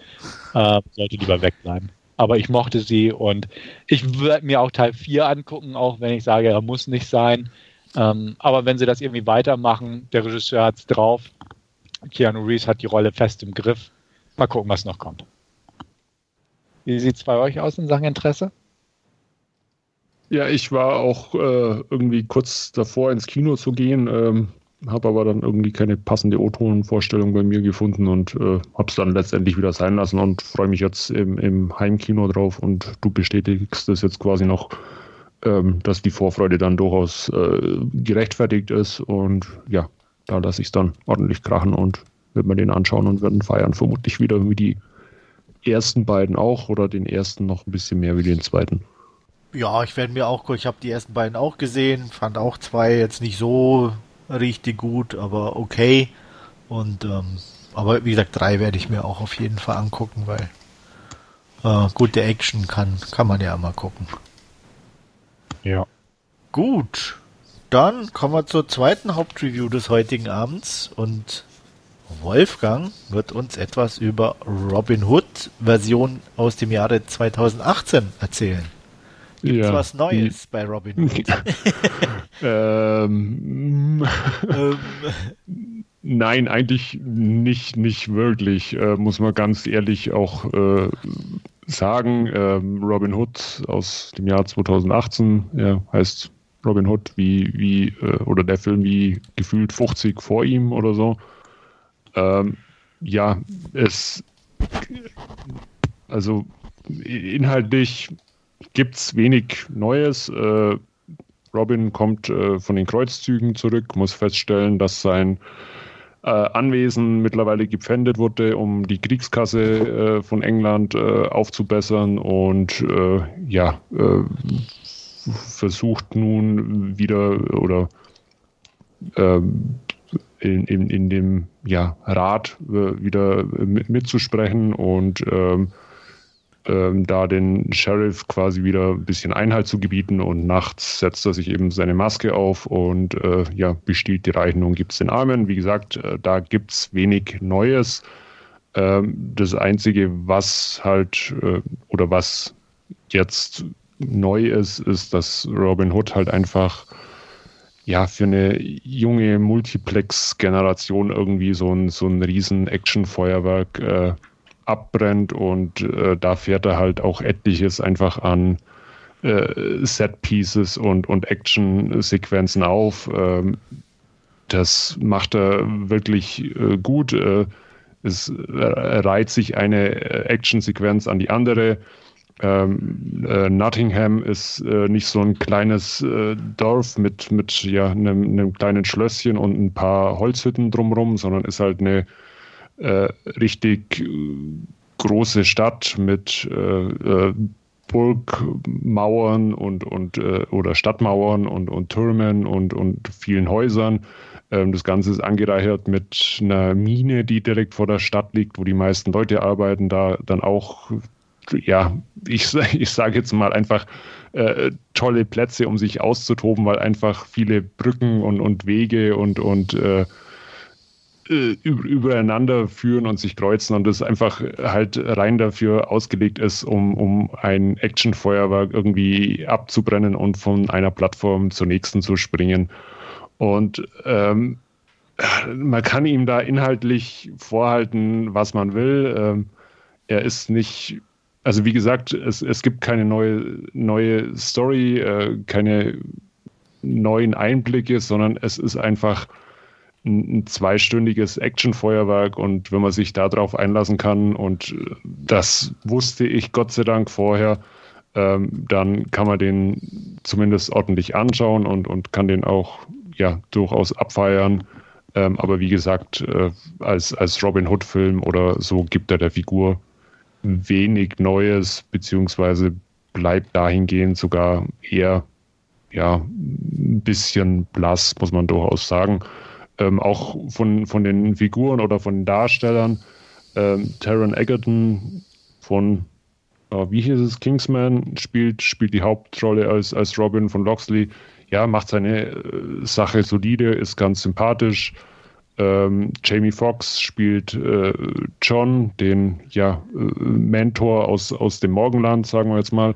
äh, sollte lieber wegbleiben. aber ich mochte sie und ich würde mir auch Teil 4 angucken, auch wenn ich sage, er muss nicht sein. Ähm, aber wenn sie das irgendwie weitermachen, der Regisseur hat es drauf, Keanu Reeves hat die Rolle fest im Griff. Mal gucken, was noch kommt. Wie sieht es bei euch aus in Sachen Interesse? Ja, ich war auch äh, irgendwie kurz davor ins Kino zu gehen, ähm, habe aber dann irgendwie keine passende O-Ton-Vorstellung bei mir gefunden und äh, habe es dann letztendlich wieder sein lassen und freue mich jetzt im, im, Heimkino drauf und du bestätigst das jetzt quasi noch, ähm, dass die Vorfreude dann durchaus äh, gerechtfertigt ist und ja, da lasse ich es dann ordentlich krachen und wird mir den anschauen und werden feiern, vermutlich wieder wie die ersten beiden auch oder den ersten noch ein bisschen mehr wie den zweiten. Ja, ich werde mir auch, ich habe die ersten beiden auch gesehen, fand auch zwei jetzt nicht so richtig gut, aber okay. Und ähm, aber wie gesagt, drei werde ich mir auch auf jeden Fall angucken, weil äh, gute Action kann, kann man ja mal gucken. Ja. Gut. Dann kommen wir zur zweiten Hauptreview des heutigen Abends und Wolfgang wird uns etwas über Robin Hood Version aus dem Jahre 2018 erzählen. Gibt ja, was Neues die, bei Robin Hood? ähm, ähm, nein, eigentlich nicht, nicht wirklich, äh, muss man ganz ehrlich auch äh, sagen. Ähm, Robin Hood aus dem Jahr 2018, ja, heißt Robin Hood wie, wie äh, oder der Film wie gefühlt 50 vor ihm oder so. Ähm, ja, es also inhaltlich gibt es wenig Neues. Äh, Robin kommt äh, von den Kreuzzügen zurück, muss feststellen, dass sein äh, Anwesen mittlerweile gepfändet wurde, um die Kriegskasse äh, von England äh, aufzubessern und äh, ja, versucht nun wieder oder ähm, in, in, in dem ja, Rat wieder mitzusprechen und ähm, da den Sheriff quasi wieder ein bisschen Einhalt zu gebieten und nachts setzt er sich eben seine Maske auf und äh, ja, bestiehlt die Reichen und gibt es den Armen. Wie gesagt, äh, da gibt es wenig Neues. Ähm, das Einzige, was halt äh, oder was jetzt neu ist, ist, dass Robin Hood halt einfach ja für eine junge Multiplex-Generation irgendwie so ein, so ein riesen Action-Feuerwerk äh, abbrennt und äh, da fährt er halt auch etliches einfach an äh, Set-Pieces und, und Action-Sequenzen auf. Ähm, das macht er wirklich äh, gut. Äh, es reiht sich eine äh, Action-Sequenz an die andere. Ähm, äh, Nottingham ist äh, nicht so ein kleines äh, Dorf mit, mit ja, einem, einem, kleinen Schlösschen und ein paar Holzhütten drumherum, sondern ist halt eine äh, richtig äh, große Stadt mit äh, Burgmauern und, und oder Stadtmauern und, und Türmen und, und vielen Häusern. Ähm, das Ganze ist angereichert mit einer Mine, die direkt vor der Stadt liegt, wo die meisten Leute arbeiten, da dann auch ja, ich, ich sage jetzt mal einfach äh, tolle Plätze, um sich auszutoben, weil einfach viele Brücken und, und Wege und, und äh, äh übereinander führen und sich kreuzen und das einfach halt rein dafür ausgelegt ist, um, um ein Actionfeuerwerk irgendwie abzubrennen und von einer Plattform zur nächsten zu springen. Und ähm, man kann ihm da inhaltlich vorhalten, was man will. Ähm, er ist nicht also wie gesagt, es, es gibt keine neue, neue Story, äh, keine neuen Einblicke, sondern es ist einfach ein, zweistündiges Actionfeuerwerk und wenn man sich darauf einlassen kann und das wusste ich Gott sei Dank vorher, ähm, dann kann man den zumindest ordentlich anschauen und, und kann den auch ja durchaus abfeiern. Ähm, aber wie gesagt, äh, als, als Robin Hood-Film oder so gibt er der Figur wenig Neues, beziehungsweise bleibt dahingehend sogar eher ja, ein bisschen blass, muss man durchaus sagen. Ähm, auch von, von den Figuren oder von den Darstellern. Ähm, Taron Egerton von, äh, wie hieß es, Kingsman, spielt, spielt die Hauptrolle als, als Robin von Loxley. Ja, macht seine äh, Sache solide, ist ganz sympathisch. Ähm, Jamie Foxx spielt äh, John, den ja, äh, Mentor aus, aus dem Morgenland, sagen wir jetzt mal.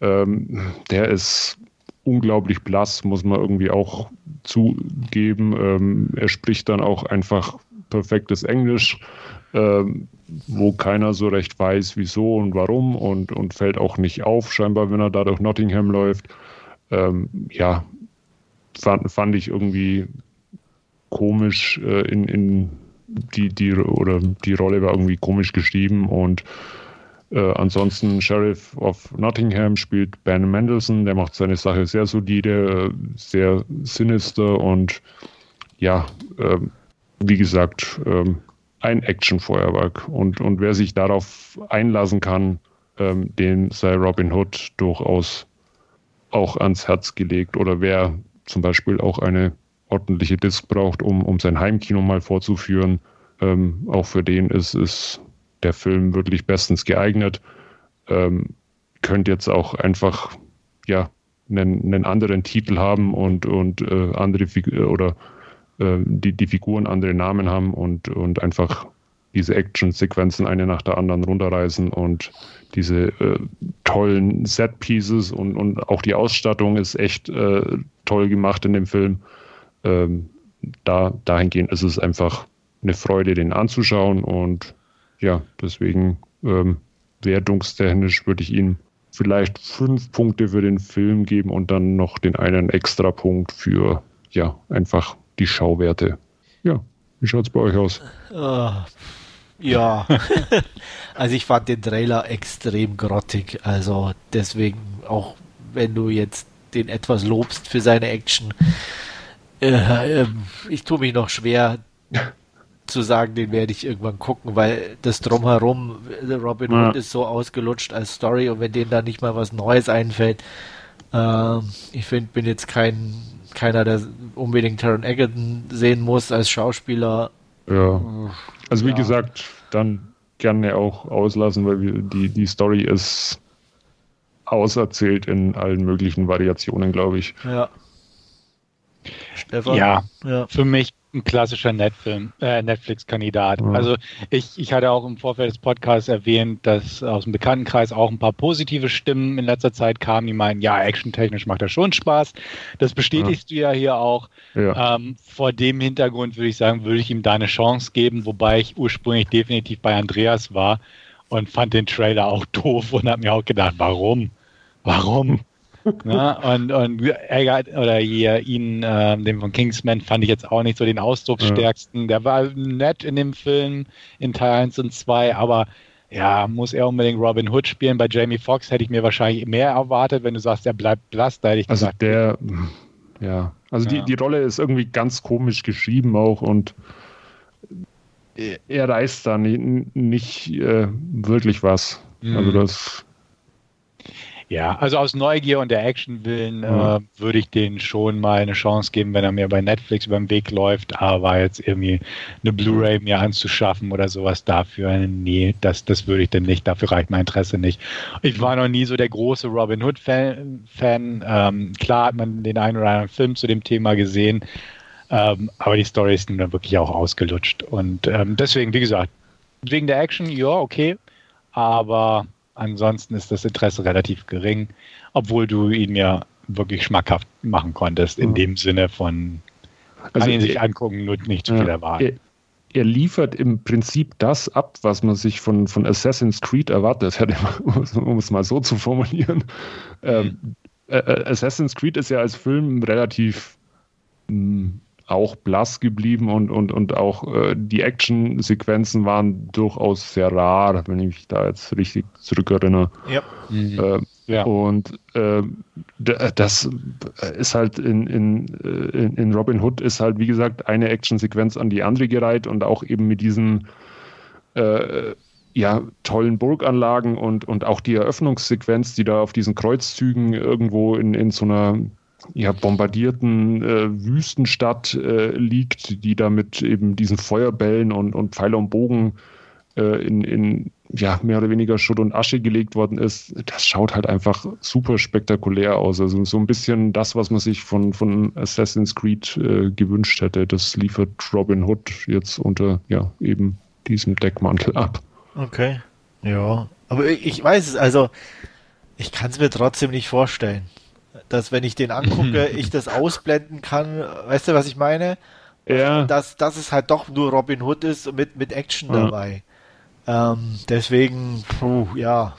Ähm, der ist unglaublich blass, muss man irgendwie auch zugeben. Ähm, er spricht dann auch einfach perfektes Englisch, ähm, wo keiner so recht weiß, wieso und warum und, und fällt auch nicht auf, scheinbar, wenn er da durch Nottingham läuft. Ähm, ja, fand, fand ich irgendwie komisch äh, in, in die, die oder die Rolle war irgendwie komisch geschrieben und äh, ansonsten Sheriff of Nottingham spielt Ben Mendelssohn, der macht seine Sache sehr solide, sehr sinister und ja, äh, wie gesagt, äh, ein Actionfeuerwerk. Und, und wer sich darauf einlassen kann, ähm, den sei Robin Hood durchaus auch ans Herz gelegt. Oder wer zum Beispiel auch eine ordentliche Disc braucht, um, um sein Heimkino mal vorzuführen, ähm, auch für den ist, ist der Film wirklich bestens geeignet. Ähm, könnte jetzt auch einfach ja einen, einen anderen Titel haben und, und äh, andere Fig oder äh, die, die Figuren andere Namen haben und, und einfach diese Action-Sequenzen eine nach der anderen runterreißen und diese äh, tollen Set-Pieces und, und auch die Ausstattung ist echt äh, toll gemacht in dem Film. Ähm, da, dahingehend ist es einfach eine Freude, den anzuschauen und ja, deswegen ähm, wertungstechnisch würde ich ihm vielleicht fünf Punkte für den Film geben und dann noch den einen extra Punkt für ja, einfach die Schauwerte. Ja, wie schaut es bei euch aus? Uh, ja, also ich fand den Trailer extrem grottig. Also deswegen, auch wenn du jetzt den etwas lobst für seine Action, äh, äh, ich tue mich noch schwer zu sagen, den werde ich irgendwann gucken, weil das drumherum, Robin ja. Hood ist so ausgelutscht als Story und wenn denen da nicht mal was Neues einfällt, äh, ich finde, bin jetzt kein keiner, der unbedingt Taron Egerton sehen muss als Schauspieler. Ja. Also wie ja. gesagt, dann gerne auch auslassen, weil die, die Story ist auserzählt in allen möglichen Variationen, glaube ich. Ja. Stefan? Ja, ja, für mich ein klassischer Netfilm, äh, Netflix-Kandidat. Ja. Also ich, ich hatte auch im Vorfeld des Podcasts erwähnt, dass aus dem Bekanntenkreis auch ein paar positive Stimmen in letzter Zeit kamen, die meinen, ja, actiontechnisch macht das schon Spaß. Das bestätigst ja. du ja hier auch. Ja. Ähm, vor dem Hintergrund würde ich sagen, würde ich ihm da eine Chance geben, wobei ich ursprünglich definitiv bei Andreas war und fand den Trailer auch doof und habe mir auch gedacht, warum? Warum? ne? Und, und ärgert, oder hier ihn, äh, den von Kingsman, fand ich jetzt auch nicht so den ausdrucksstärksten. Ja. Der war nett in dem Film in Teil 1 und 2, aber ja, muss er unbedingt Robin Hood spielen. Bei Jamie Foxx hätte ich mir wahrscheinlich mehr erwartet, wenn du sagst, er bleibt blass, da hätte ich also gesagt. Der, ja, also ja. Die, die Rolle ist irgendwie ganz komisch geschrieben auch und er reißt da nicht, nicht äh, wirklich was. Mhm. Also das ja, also aus Neugier und der Action willen mhm. äh, würde ich denen schon mal eine Chance geben, wenn er mir bei Netflix über den Weg läuft, aber jetzt irgendwie eine Blu-ray mir anzuschaffen oder sowas dafür, nee, das, das würde ich denn nicht, dafür reicht mein Interesse nicht. Ich war noch nie so der große Robin Hood-Fan. Fan. Ähm, klar hat man den einen oder anderen Film zu dem Thema gesehen, ähm, aber die Story ist nun wirklich auch ausgelutscht. Und ähm, deswegen, wie gesagt, wegen der Action, ja, okay, aber Ansonsten ist das Interesse relativ gering, obwohl du ihn mir wirklich schmackhaft machen konntest, in ja. dem Sinne von kann also ihn sich angucken, nur nicht zu viel erwarten. Er, er, liefert im Prinzip das ab, was man sich von, von Assassin's Creed erwartet hätte, um es mal so zu formulieren. Ähm, mhm. Ähm, äh, Assassin's Creed ist ja als Film relativ mh, hm, auch blass geblieben und, und, und auch äh, die Action-Sequenzen waren durchaus sehr rar, wenn ich mich da jetzt richtig zurückerinnere. Ja. Mhm. Äh, ja. Und äh, das ist halt in, in, äh, in, in Robin Hood ist halt, wie gesagt, eine Action-Sequenz an die andere gereiht und auch eben mit diesen äh, ja, tollen Burganlagen und, und auch die Eröffnungssequenz, die da auf diesen Kreuzzügen irgendwo in, in so einer ja, bombardierten äh, Wüstenstadt äh, liegt, die da mit eben diesen Feuerbällen und, und Pfeiler und Bogen äh, in, in ja, mehr oder weniger Schutt und Asche gelegt worden ist, das schaut halt einfach super spektakulär aus. Also so ein bisschen das, was man sich von, von Assassin's Creed äh, gewünscht hätte. Das liefert Robin Hood jetzt unter, ja, eben diesem Deckmantel ab. Okay. Ja, aber ich weiß es, also ich kann es mir trotzdem nicht vorstellen, dass wenn ich den angucke, ich das ausblenden kann. Weißt du, was ich meine? Ja. Dass, dass es halt doch nur Robin Hood ist mit, mit Action ja. dabei. Ähm, deswegen, puh, ja.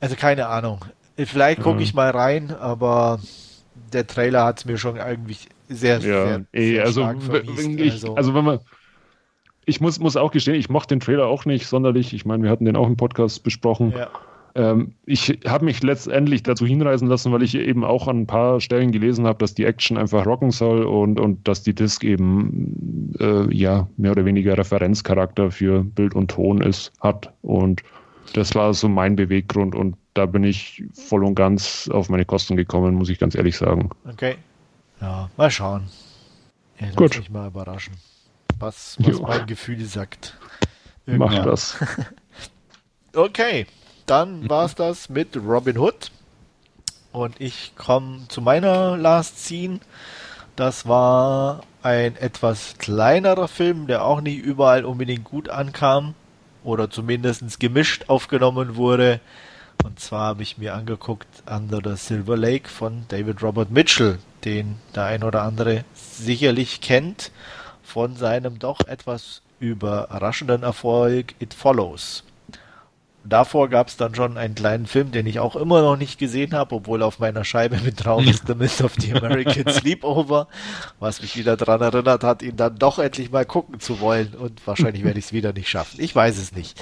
Also keine Ahnung. Vielleicht gucke ich mal rein, aber der Trailer hat es mir schon irgendwie sehr, ja, sehr, ey, sehr also, wenn ich, also, also wenn man ich muss, muss auch gestehen, ich mochte den Trailer auch nicht sonderlich. Ich meine, wir hatten den auch im Podcast besprochen. Ja. Ähm, ich habe mich letztendlich dazu hinreißen lassen, weil ich eben auch an ein paar Stellen gelesen habe, dass die Action einfach rocken soll und, und dass die Disc eben äh, ja mehr oder weniger Referenzcharakter für Bild und Ton ist, hat. Und das war so mein Beweggrund und da bin ich voll und ganz auf meine Kosten gekommen, muss ich ganz ehrlich sagen. Okay. Ja, mal schauen. Ja, Gut. mich mal überraschen was, was mein Gefühl sagt. Irgendwann. Mach das. okay, dann war es das mit Robin Hood. Und ich komme zu meiner Last Scene. Das war ein etwas kleinerer Film, der auch nicht überall unbedingt gut ankam. Oder zumindest gemischt aufgenommen wurde. Und zwar habe ich mir angeguckt Under the Silver Lake von David Robert Mitchell, den der ein oder andere sicherlich kennt von seinem doch etwas überraschenden Erfolg It Follows. Davor gab es dann schon einen kleinen Film, den ich auch immer noch nicht gesehen habe, obwohl auf meiner Scheibe mit drauf ist The Myth of the American Sleepover, was mich wieder daran erinnert hat, ihn dann doch endlich mal gucken zu wollen und wahrscheinlich werde ich es wieder nicht schaffen. Ich weiß es nicht.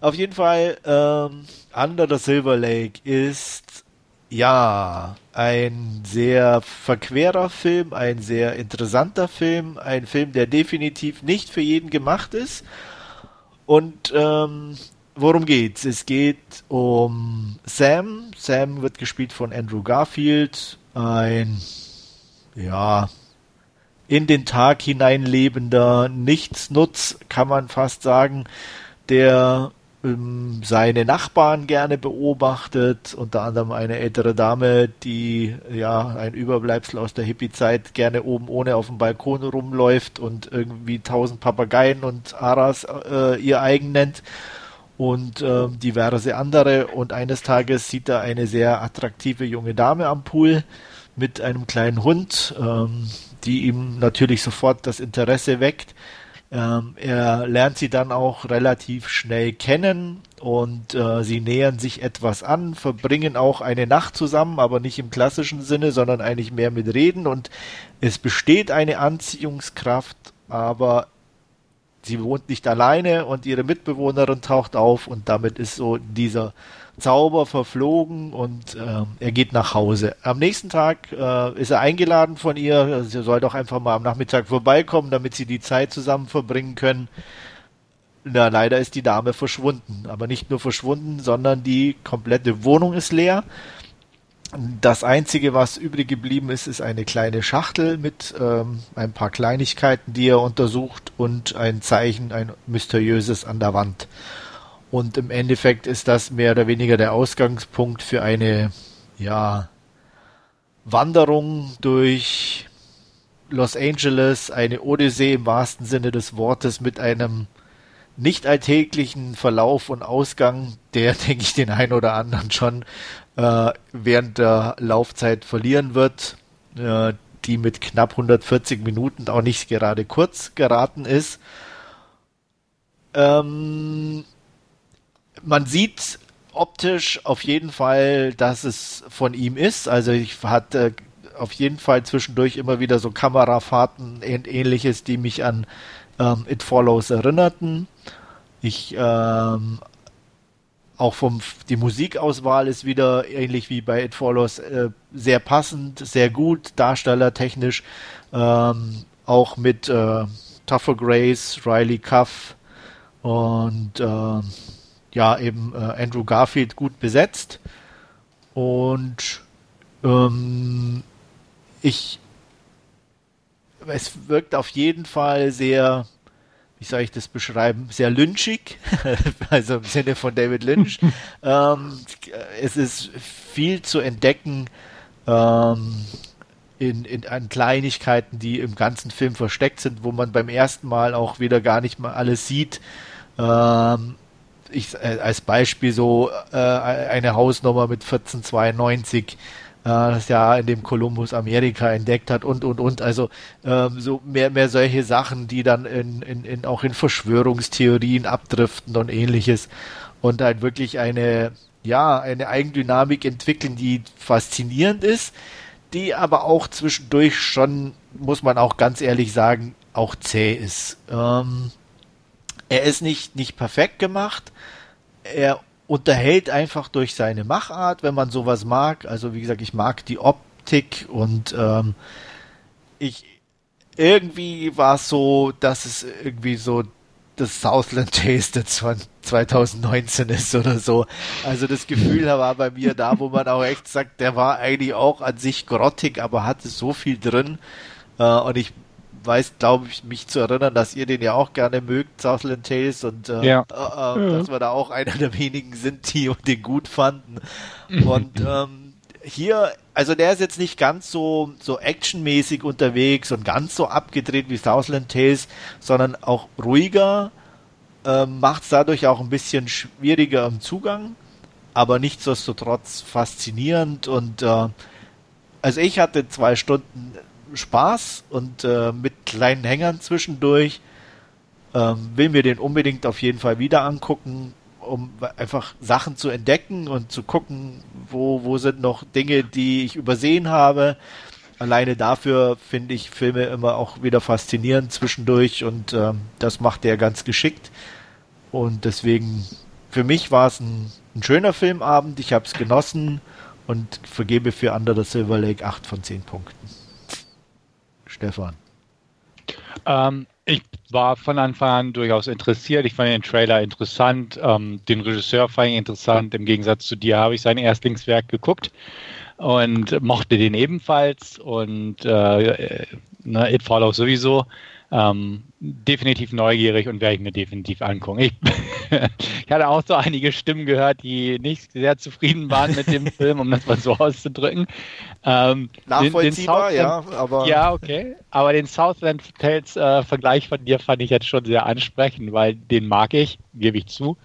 Auf jeden Fall, ähm, Under the Silver Lake ist ja, ein sehr verquerer Film, ein sehr interessanter Film, ein Film, der definitiv nicht für jeden gemacht ist. Und ähm, worum geht's? Es geht um Sam. Sam wird gespielt von Andrew Garfield, ein ja in den Tag hineinlebender Nichtsnutz, kann man fast sagen, der ähm, seine Nachbarn gerne beobachtet, unter anderem eine ältere Dame, die ja ein Überbleibsel aus der Hippie-Zeit gerne oben ohne auf dem Balkon rumläuft und irgendwie tausend Papageien und Aras äh, ihr eigen nennt und äh, diverse andere. Und eines Tages sieht er eine sehr attraktive junge Dame am Pool mit einem kleinen Hund, ähm, die ihm natürlich sofort das Interesse weckt. Ähm, er lernt sie dann auch relativ schnell kennen und äh, sie nähern sich etwas an, verbringen auch eine Nacht zusammen, aber nicht im klassischen Sinne, sondern eigentlich mehr mit Reden und es besteht eine Anziehungskraft, aber sie wohnt nicht alleine und ihre Mitbewohnerin taucht auf und damit ist so dieser Zauber verflogen und äh, er geht nach Hause. Am nächsten Tag äh, ist er eingeladen von ihr, sie soll doch einfach mal am Nachmittag vorbeikommen, damit sie die Zeit zusammen verbringen können. Na, leider ist die Dame verschwunden. Aber nicht nur verschwunden, sondern die komplette Wohnung ist leer. Das Einzige, was übrig geblieben ist, ist eine kleine Schachtel mit ähm, ein paar Kleinigkeiten, die er untersucht und ein Zeichen, ein mysteriöses an der Wand. Und im Endeffekt ist das mehr oder weniger der Ausgangspunkt für eine, ja, Wanderung durch Los Angeles, eine Odyssee im wahrsten Sinne des Wortes mit einem nicht alltäglichen Verlauf und Ausgang, der, denke ich, den einen oder anderen schon äh, während der Laufzeit verlieren wird, äh, die mit knapp 140 Minuten auch nicht gerade kurz geraten ist. Ähm, man sieht optisch auf jeden Fall, dass es von ihm ist. Also ich hatte auf jeden Fall zwischendurch immer wieder so Kamerafahrten und ähnliches, die mich an ähm, It Follows erinnerten. Ich ähm, auch vom die Musikauswahl ist wieder ähnlich wie bei It Follows äh, sehr passend, sehr gut, darstellertechnisch, ähm, auch mit äh, Tougher Grace, Riley Cuff und äh, ja eben äh, Andrew Garfield gut besetzt. Und ähm, ich es wirkt auf jeden Fall sehr wie soll ich das beschreiben, sehr lynchig, also im Sinne von David Lynch. ähm, es ist viel zu entdecken ähm, in, in, an Kleinigkeiten, die im ganzen Film versteckt sind, wo man beim ersten Mal auch wieder gar nicht mal alles sieht. Ähm, ich, äh, als Beispiel so äh, eine Hausnummer mit 1492 das Jahr, in dem Kolumbus Amerika entdeckt hat und und und. Also ähm, so mehr mehr solche Sachen, die dann in, in, in auch in Verschwörungstheorien abdriften und ähnliches und halt wirklich eine ja eine Eigendynamik entwickeln, die faszinierend ist, die aber auch zwischendurch schon muss man auch ganz ehrlich sagen auch zäh ist. Ähm, er ist nicht nicht perfekt gemacht. Er unterhält einfach durch seine Machart, wenn man sowas mag. Also wie gesagt, ich mag die Optik und ähm, ich irgendwie war es so, dass es irgendwie so das Southland Taste von 2019 ist oder so. Also das Gefühl war bei mir da, wo man auch echt sagt, der war eigentlich auch an sich grottig, aber hatte so viel drin. Äh, und ich weiß, glaube ich, mich zu erinnern, dass ihr den ja auch gerne mögt, Southland Tales, und äh, ja. äh, äh, dass wir da auch einer der wenigen sind, die den gut fanden. Und ähm, hier, also der ist jetzt nicht ganz so, so actionmäßig unterwegs und ganz so abgedreht wie Southland Tales, sondern auch ruhiger, äh, macht es dadurch auch ein bisschen schwieriger im Zugang, aber nichtsdestotrotz faszinierend und äh, also ich hatte zwei Stunden Spaß und äh, mit kleinen Hängern zwischendurch. Ähm, will mir den unbedingt auf jeden Fall wieder angucken, um einfach Sachen zu entdecken und zu gucken, wo, wo sind noch Dinge, die ich übersehen habe. Alleine dafür finde ich Filme immer auch wieder faszinierend zwischendurch und ähm, das macht er ganz geschickt. Und deswegen, für mich war es ein, ein schöner Filmabend. Ich habe es genossen und vergebe für Under the Silver Lake 8 von 10 Punkten. Stefan? Ähm, ich war von Anfang an durchaus interessiert. Ich fand den Trailer interessant. Ähm, den Regisseur fand ich interessant. Im Gegensatz zu dir habe ich sein Erstlingswerk geguckt und mochte den ebenfalls. Und äh, ne, It Follows sowieso. Ähm, definitiv neugierig und werde ich mir definitiv angucken. Ich, ich, hatte auch so einige Stimmen gehört, die nicht sehr zufrieden waren mit dem Film, um das mal so auszudrücken. Ähm, Nachvollziehbar, den, den ja, aber. Ja, okay. Aber den Southland Tales äh, Vergleich von dir fand ich jetzt schon sehr ansprechend, weil den mag ich, gebe ich zu.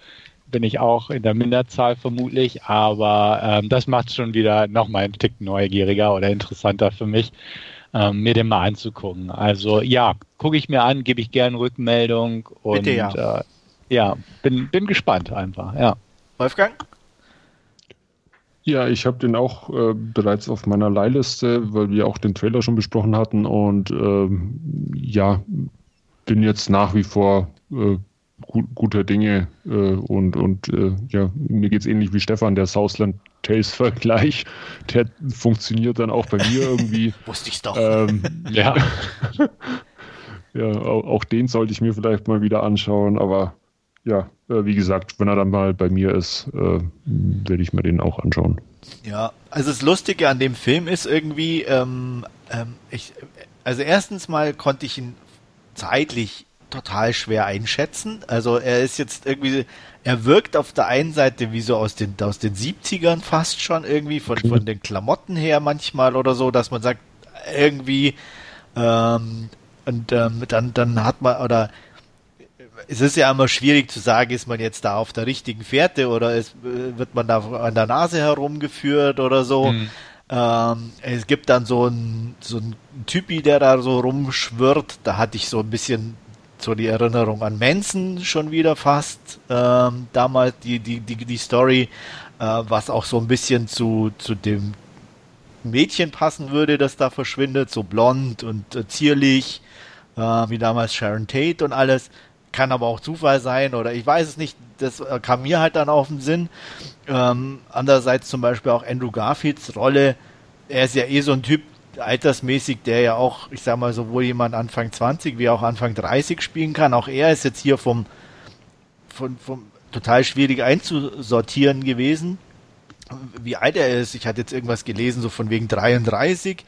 Bin ich auch in der Minderzahl vermutlich, aber ähm, das macht es schon wieder nochmal einen Tick neugieriger oder interessanter für mich ähm, mir den mal anzugucken. Also ja, gucke ich mir an, gebe ich gerne Rückmeldung und Bitte, ja. Äh, ja, bin, bin gespannt einfach, ja. Wolfgang? Ja, ich habe den auch äh, bereits auf meiner Leihliste, weil wir auch den Trailer schon besprochen hatten und ähm, ja, bin jetzt nach wie vor äh, gut, guter Dinge äh, und, und äh, ja, mir geht es ähnlich wie Stefan, der Southland Tales-Vergleich, der funktioniert dann auch bei mir irgendwie. Wusste ich's doch. Ähm, ja. ja, auch, auch, den sollte ich mir vielleicht mal wieder anschauen, aber ja, äh, wie gesagt, wenn er dann mal bei mir ist, äh, werde ich mir den auch anschauen. Ja, also das Lustige an dem Film ist irgendwie, ähm, ähm, ich, also erstens mal konnte ich ihn zeitlich total schwer einschätzen. Also er ist jetzt irgendwie, er wirkt auf der einen Seite wie so aus den, aus den 70ern fast schon irgendwie, von, mhm. von den Klamotten her manchmal oder so, dass man sagt, irgendwie, ähm, und ähm, dann, dann hat man, oder es ist ja immer schwierig zu sagen, ist man jetzt da auf der richtigen Fährte oder ist, wird man da an der Nase herumgeführt oder so. Mhm. Ähm, es gibt dann so ein so ein Typi, der da so rumschwirrt. Da hatte ich so ein bisschen so die Erinnerung an Manson schon wieder fast. Ähm, damals die, die, die, die Story, äh, was auch so ein bisschen zu, zu dem Mädchen passen würde, das da verschwindet, so blond und äh, zierlich, äh, wie damals Sharon Tate und alles. Kann aber auch Zufall sein oder ich weiß es nicht, das äh, kam mir halt dann auf den Sinn. Ähm, andererseits zum Beispiel auch Andrew Garfields Rolle, er ist ja eh so ein Typ, altersmäßig, der ja auch, ich sag mal, sowohl jemand Anfang 20 wie auch Anfang 30 spielen kann. Auch er ist jetzt hier vom, vom, vom total schwierig einzusortieren gewesen. Wie alt er ist, ich hatte jetzt irgendwas gelesen, so von wegen 33.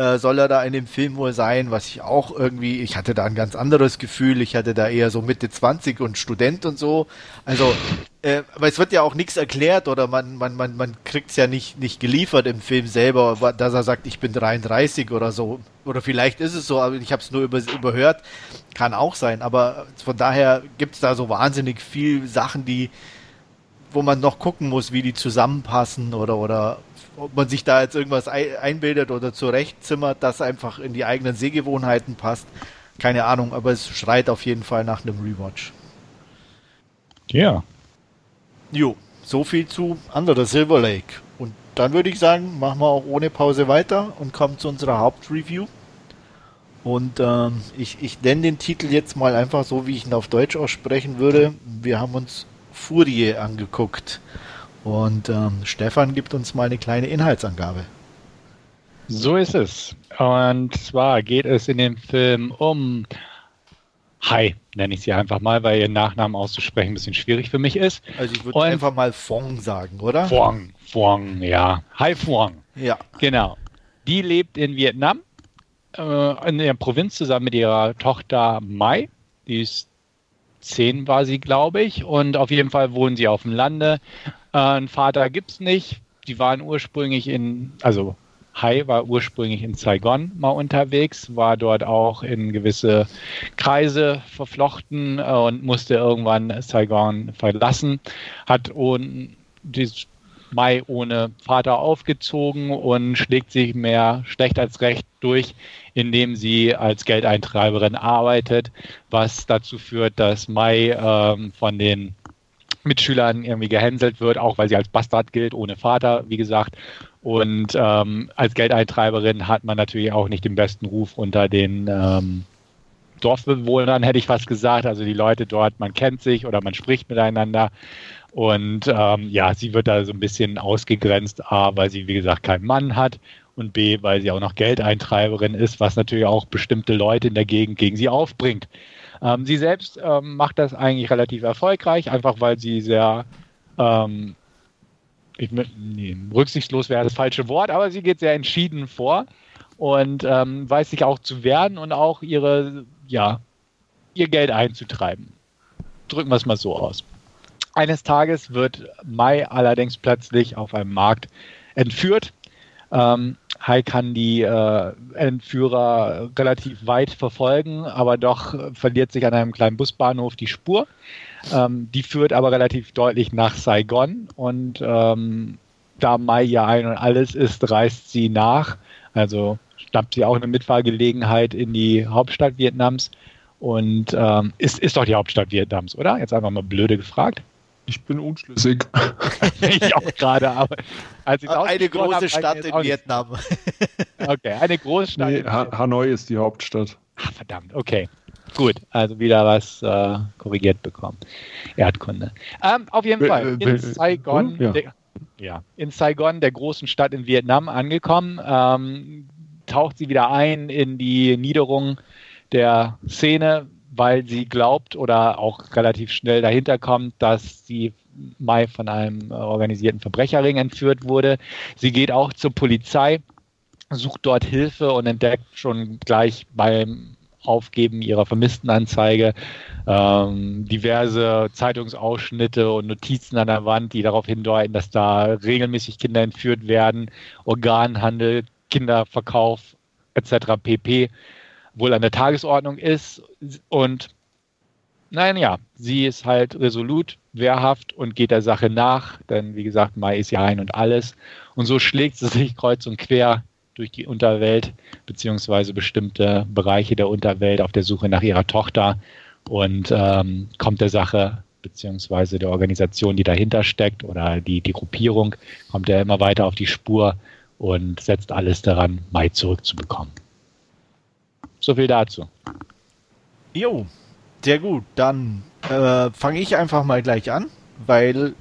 Äh, soll er da in dem Film wohl sein, was ich auch irgendwie, ich hatte da ein ganz anderes Gefühl, ich hatte da eher so Mitte 20 und Student und so. Also, äh, aber es wird ja auch nichts erklärt oder man, man, man, man kriegt es ja nicht, nicht geliefert im Film selber, dass er sagt, ich bin 33 oder so. Oder vielleicht ist es so, aber ich habe es nur über, überhört. Kann auch sein, aber von daher gibt es da so wahnsinnig viel Sachen, die wo man noch gucken muss, wie die zusammenpassen oder, oder ob man sich da jetzt irgendwas einbildet oder zurechtzimmert, das einfach in die eigenen Sehgewohnheiten passt. Keine Ahnung, aber es schreit auf jeden Fall nach einem Rewatch. Ja. Jo, so viel zu Under the Silver Lake. Und dann würde ich sagen, machen wir auch ohne Pause weiter und kommen zu unserer Hauptreview. Und ähm, ich, ich nenne den Titel jetzt mal einfach so, wie ich ihn auf Deutsch aussprechen würde. Wir haben uns Furie angeguckt. Und ähm, Stefan gibt uns mal eine kleine Inhaltsangabe. So ist es. Und zwar geht es in dem Film um Hai, nenne ich sie einfach mal, weil ihren Nachnamen auszusprechen ein bisschen schwierig für mich ist. Also ich würde einfach mal Fong sagen, oder? Fong, Fong, ja. Hai Fong. Ja. Genau. Die lebt in Vietnam, äh, in der Provinz zusammen mit ihrer Tochter Mai. Die ist zehn war sie, glaube ich. Und auf jeden Fall wohnen sie auf dem Lande. Äh, einen Vater gibt es nicht. Die waren ursprünglich in, also Hai war ursprünglich in Saigon mal unterwegs, war dort auch in gewisse Kreise verflochten äh, und musste irgendwann Saigon verlassen, hat und dieses Mai ohne Vater aufgezogen und schlägt sich mehr schlecht als recht durch, indem sie als Geldeintreiberin arbeitet, was dazu führt, dass Mai ähm, von den Mitschülern irgendwie gehänselt wird, auch weil sie als Bastard gilt, ohne Vater, wie gesagt. Und ähm, als Geldeintreiberin hat man natürlich auch nicht den besten Ruf unter den ähm, Dorfbewohnern, hätte ich fast gesagt. Also die Leute dort, man kennt sich oder man spricht miteinander. Und ähm, ja, sie wird da so ein bisschen ausgegrenzt, A, weil sie, wie gesagt, keinen Mann hat und B, weil sie auch noch Geldeintreiberin ist, was natürlich auch bestimmte Leute in der Gegend gegen sie aufbringt. Ähm, sie selbst ähm, macht das eigentlich relativ erfolgreich, einfach weil sie sehr ähm, ich, nee, rücksichtslos wäre das falsche Wort, aber sie geht sehr entschieden vor und ähm, weiß sich auch zu wehren und auch ihre, ja, ihr Geld einzutreiben. Drücken wir es mal so aus. Eines Tages wird Mai allerdings plötzlich auf einem Markt entführt. Ähm, Hai kann die äh, Entführer relativ weit verfolgen, aber doch verliert sich an einem kleinen Busbahnhof die Spur. Ähm, die führt aber relativ deutlich nach Saigon und ähm, da Mai ja ein und alles ist, reist sie nach. Also schnappt sie auch eine Mitfahrgelegenheit in die Hauptstadt Vietnams und ähm, ist, ist doch die Hauptstadt Vietnams, oder? Jetzt einfach mal blöde gefragt. Ich bin unschlüssig. ich auch gerade, aber als ich eine große hab, Stadt in Vietnam. okay, eine große Stadt. Nee, ha Hanoi ist die Hauptstadt. Ach, verdammt, okay. Gut, also wieder was äh, korrigiert bekommen. Erdkunde. Ähm, auf jeden Fall in Saigon, ja. Der, ja. in Saigon, der großen Stadt in Vietnam, angekommen, ähm, taucht sie wieder ein in die Niederung der Szene, weil sie glaubt oder auch relativ schnell dahinter kommt, dass sie Mai von einem organisierten Verbrecherring entführt wurde. Sie geht auch zur Polizei, sucht dort Hilfe und entdeckt schon gleich beim Aufgeben ihrer Vermisstenanzeige ähm, diverse Zeitungsausschnitte und Notizen an der Wand, die darauf hindeuten, dass da regelmäßig Kinder entführt werden, Organhandel, Kinderverkauf etc. pp wohl an der Tagesordnung ist. Und nein, ja, sie ist halt resolut, wehrhaft und geht der Sache nach. Denn wie gesagt, Mai ist ja ein und alles. Und so schlägt sie sich kreuz und quer durch die Unterwelt, beziehungsweise bestimmte Bereiche der Unterwelt auf der Suche nach ihrer Tochter und ähm, kommt der Sache beziehungsweise der Organisation, die dahinter steckt oder die, die Gruppierung, kommt er immer weiter auf die Spur und setzt alles daran, Mai zurückzubekommen. So viel dazu. Jo, sehr gut. Dann äh, fange ich einfach mal gleich an, weil,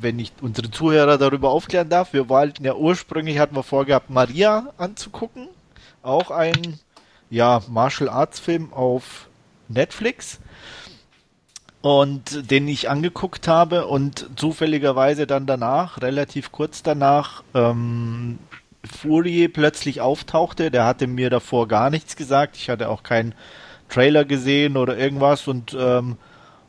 wenn ich unsere Zuhörer darüber aufklären darf, wir wollten ja ursprünglich, hatten wir vorgehabt, Maria anzugucken. Auch ein, ja, Martial Arts Film auf Netflix. Und den ich angeguckt habe und zufälligerweise dann danach, relativ kurz danach, ähm, Furie plötzlich auftauchte. Der hatte mir davor gar nichts gesagt. Ich hatte auch keinen Trailer gesehen oder irgendwas und ähm,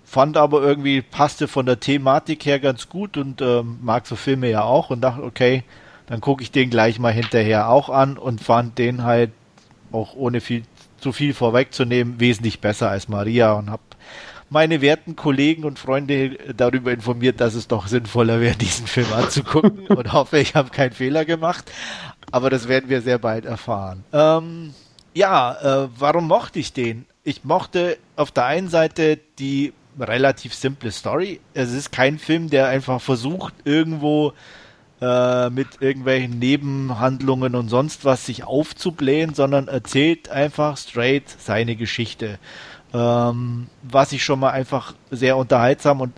fand aber irgendwie, passte von der Thematik her ganz gut und ähm, mag so Filme ja auch und dachte, okay, dann gucke ich den gleich mal hinterher auch an und fand den halt auch ohne viel zu viel vorwegzunehmen wesentlich besser als Maria und habe meine werten Kollegen und Freunde darüber informiert, dass es doch sinnvoller wäre, diesen Film anzugucken und hoffe, ich habe keinen Fehler gemacht. Aber das werden wir sehr bald erfahren. Ähm, ja, äh, warum mochte ich den? Ich mochte auf der einen Seite die relativ simple Story. Es ist kein Film, der einfach versucht, irgendwo äh, mit irgendwelchen Nebenhandlungen und sonst was sich aufzublähen, sondern erzählt einfach straight seine Geschichte. Ähm, was ich schon mal einfach sehr unterhaltsam und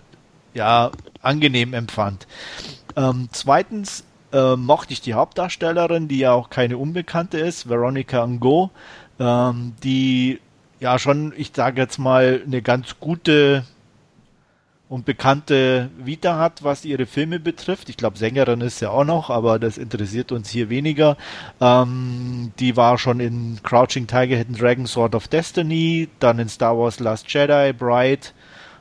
ja, angenehm empfand. Ähm, zweitens äh, mochte ich die Hauptdarstellerin, die ja auch keine Unbekannte ist, Veronica Ngo, ähm, die ja schon, ich sage jetzt mal, eine ganz gute und bekannte Vita hat, was ihre Filme betrifft. Ich glaube, Sängerin ist ja auch noch, aber das interessiert uns hier weniger. Ähm, die war schon in Crouching Tiger, Hidden Dragon, Sword of Destiny, dann in Star Wars Last Jedi, Bright.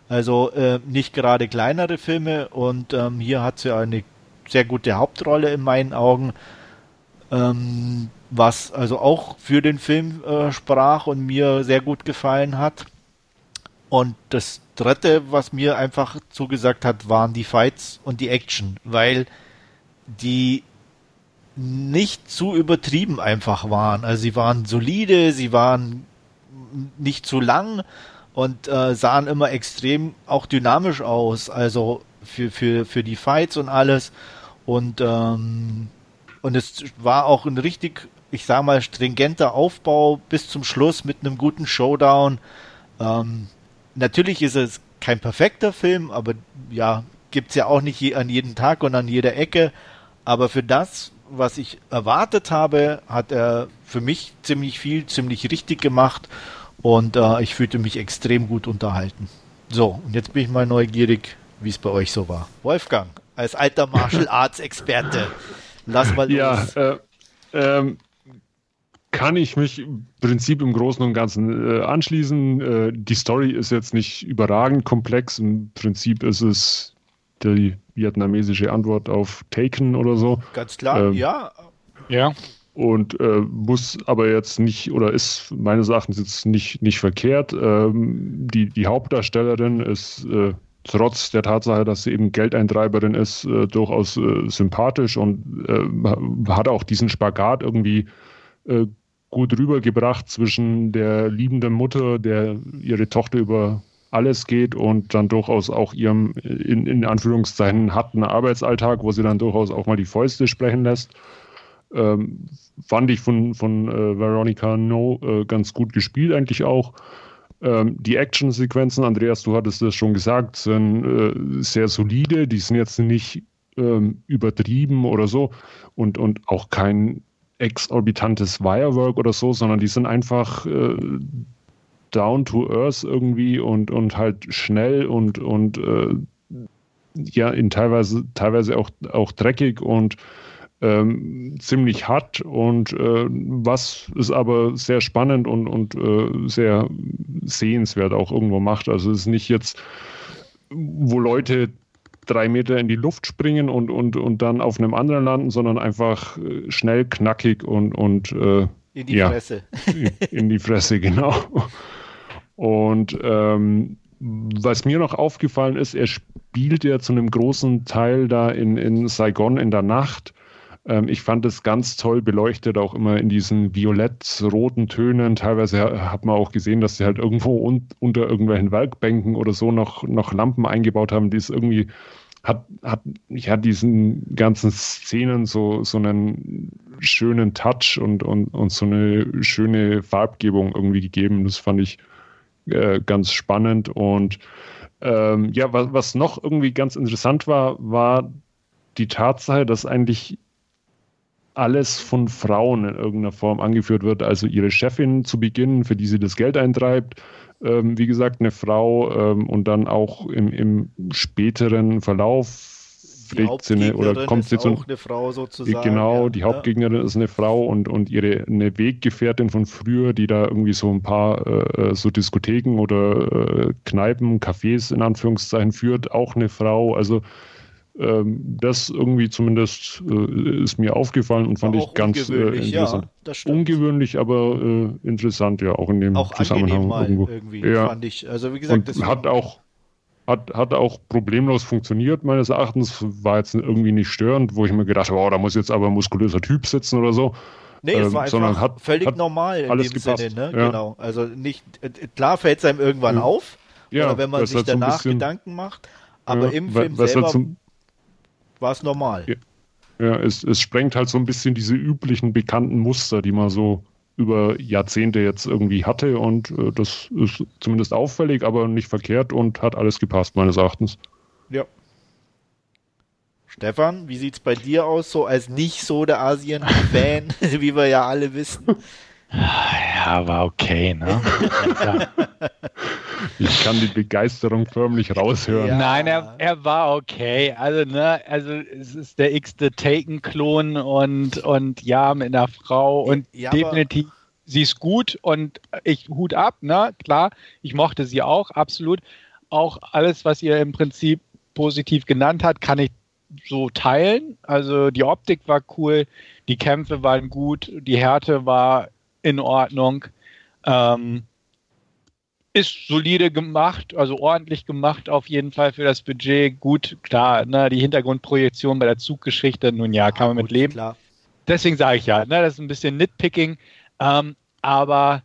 Also äh, nicht gerade kleinere Filme und ähm, hier hat sie eine sehr gute Hauptrolle in meinen Augen. Ähm, was also auch für den Film äh, sprach und mir sehr gut gefallen hat. Und das dritte, was mir einfach zugesagt hat, waren die Fights und die Action, weil die nicht zu übertrieben einfach waren. Also sie waren solide, sie waren nicht zu lang und äh, sahen immer extrem auch dynamisch aus. Also für, für, für die Fights und alles. Und, ähm, und es war auch ein richtig ich sag mal, stringenter Aufbau bis zum Schluss mit einem guten Showdown. Ähm, natürlich ist es kein perfekter Film, aber ja, gibt es ja auch nicht je, an jedem Tag und an jeder Ecke. Aber für das, was ich erwartet habe, hat er für mich ziemlich viel, ziemlich richtig gemacht und äh, ich fühlte mich extrem gut unterhalten. So, und jetzt bin ich mal neugierig, wie es bei euch so war. Wolfgang, als alter Martial Arts Experte, lass mal los. Ja, äh, ähm, kann ich mich im Prinzip im Großen und Ganzen äh, anschließen. Äh, die Story ist jetzt nicht überragend komplex. Im Prinzip ist es die vietnamesische Antwort auf Taken oder so. Ganz klar, ähm, ja. Ja. Und äh, muss aber jetzt nicht, oder ist meines Erachtens jetzt nicht, nicht verkehrt. Ähm, die, die Hauptdarstellerin ist äh, trotz der Tatsache, dass sie eben Geldeintreiberin ist, äh, durchaus äh, sympathisch und hat auch diesen Spagat irgendwie gut rübergebracht zwischen der liebenden Mutter, der ihre Tochter über alles geht und dann durchaus auch ihrem in, in Anführungszeichen harten Arbeitsalltag, wo sie dann durchaus auch mal die Fäuste sprechen lässt. Ähm, fand ich von, von äh, Veronica No äh, ganz gut gespielt eigentlich auch. Ähm, die Actionsequenzen, Andreas, du hattest das schon gesagt, sind äh, sehr solide. Die sind jetzt nicht ähm, übertrieben oder so und, und auch kein exorbitantes Wirework oder so, sondern die sind einfach äh, down to earth irgendwie und, und halt schnell und, und äh, ja, in teilweise, teilweise auch, auch dreckig und ähm, ziemlich hart und äh, was es aber sehr spannend und, und äh, sehr sehenswert auch irgendwo macht. Also es ist nicht jetzt, wo Leute drei Meter in die Luft springen und, und, und dann auf einem anderen landen, sondern einfach äh, schnell, knackig und, und äh, in die ja, Fresse. in die Fresse, genau. Und ähm, was mir noch aufgefallen ist, er spielt ja zu einem großen Teil da in, in Saigon in der Nacht. Ähm, ich fand es ganz toll beleuchtet, auch immer in diesen violett-roten Tönen. Teilweise hat man auch gesehen, dass sie halt irgendwo un unter irgendwelchen Werkbänken oder so noch, noch Lampen eingebaut haben, die es irgendwie hat, hat ja diesen ganzen Szenen so, so einen schönen Touch und, und, und so eine schöne Farbgebung irgendwie gegeben. Das fand ich äh, ganz spannend. Und ähm, ja, was, was noch irgendwie ganz interessant war, war die Tatsache, dass eigentlich alles von Frauen in irgendeiner Form angeführt wird. Also ihre Chefin zu Beginn, für die sie das Geld eintreibt, ähm, wie gesagt, eine Frau ähm, und dann auch im, im späteren Verlauf pflegt sie eine, oder kommt sie zu. eine Frau sozusagen. Genau, ja, die Hauptgegnerin ist eine Frau und, und ihre eine Weggefährtin von früher, die da irgendwie so ein paar äh, so Diskotheken oder äh, Kneipen, Cafés in Anführungszeichen führt, auch eine Frau. Also das irgendwie zumindest äh, ist mir aufgefallen und fand ich ganz äh, interessant. Ja, ungewöhnlich, aber äh, interessant, ja, auch in dem auch Zusammenhang mal irgendwo. irgendwie, ja. fand ich. Also wie gesagt, und hat auch hat, hat auch problemlos funktioniert, meines Erachtens. War jetzt irgendwie nicht störend, wo ich mir gedacht habe, oh, da muss jetzt aber ein muskulöser Typ sitzen oder so. Nee, es ähm, war einfach hat, völlig hat normal in dem gepasst. Sinne, ne? Ja. Genau. Also nicht, äh, klar fällt es einem irgendwann ja. auf, oder wenn man sich danach Gedanken macht, aber im Film selber war es normal. Ja, es, es sprengt halt so ein bisschen diese üblichen bekannten Muster, die man so über Jahrzehnte jetzt irgendwie hatte und äh, das ist zumindest auffällig, aber nicht verkehrt und hat alles gepasst, meines Erachtens. Ja. Stefan, wie sieht es bei dir aus, so als nicht so der Asien-Fan, wie wir ja alle wissen? Ja, war okay, ne? ich kann die Begeisterung förmlich raushören. Ja. Nein, er, er war okay. Also, ne, also es ist der x-te Taken-Klon und, und ja, mit einer Frau und ja, definitiv, sie ist gut und ich Hut ab, ne? Klar, ich mochte sie auch, absolut. Auch alles, was ihr im Prinzip positiv genannt hat, kann ich so teilen. Also die Optik war cool, die Kämpfe waren gut, die Härte war in Ordnung. Ähm, ist solide gemacht, also ordentlich gemacht auf jeden Fall für das Budget. Gut, klar, ne, die Hintergrundprojektion bei der Zuggeschichte, nun ja, kann man mit leben. Klar. Deswegen sage ich ja, ne, das ist ein bisschen Nitpicking, ähm, aber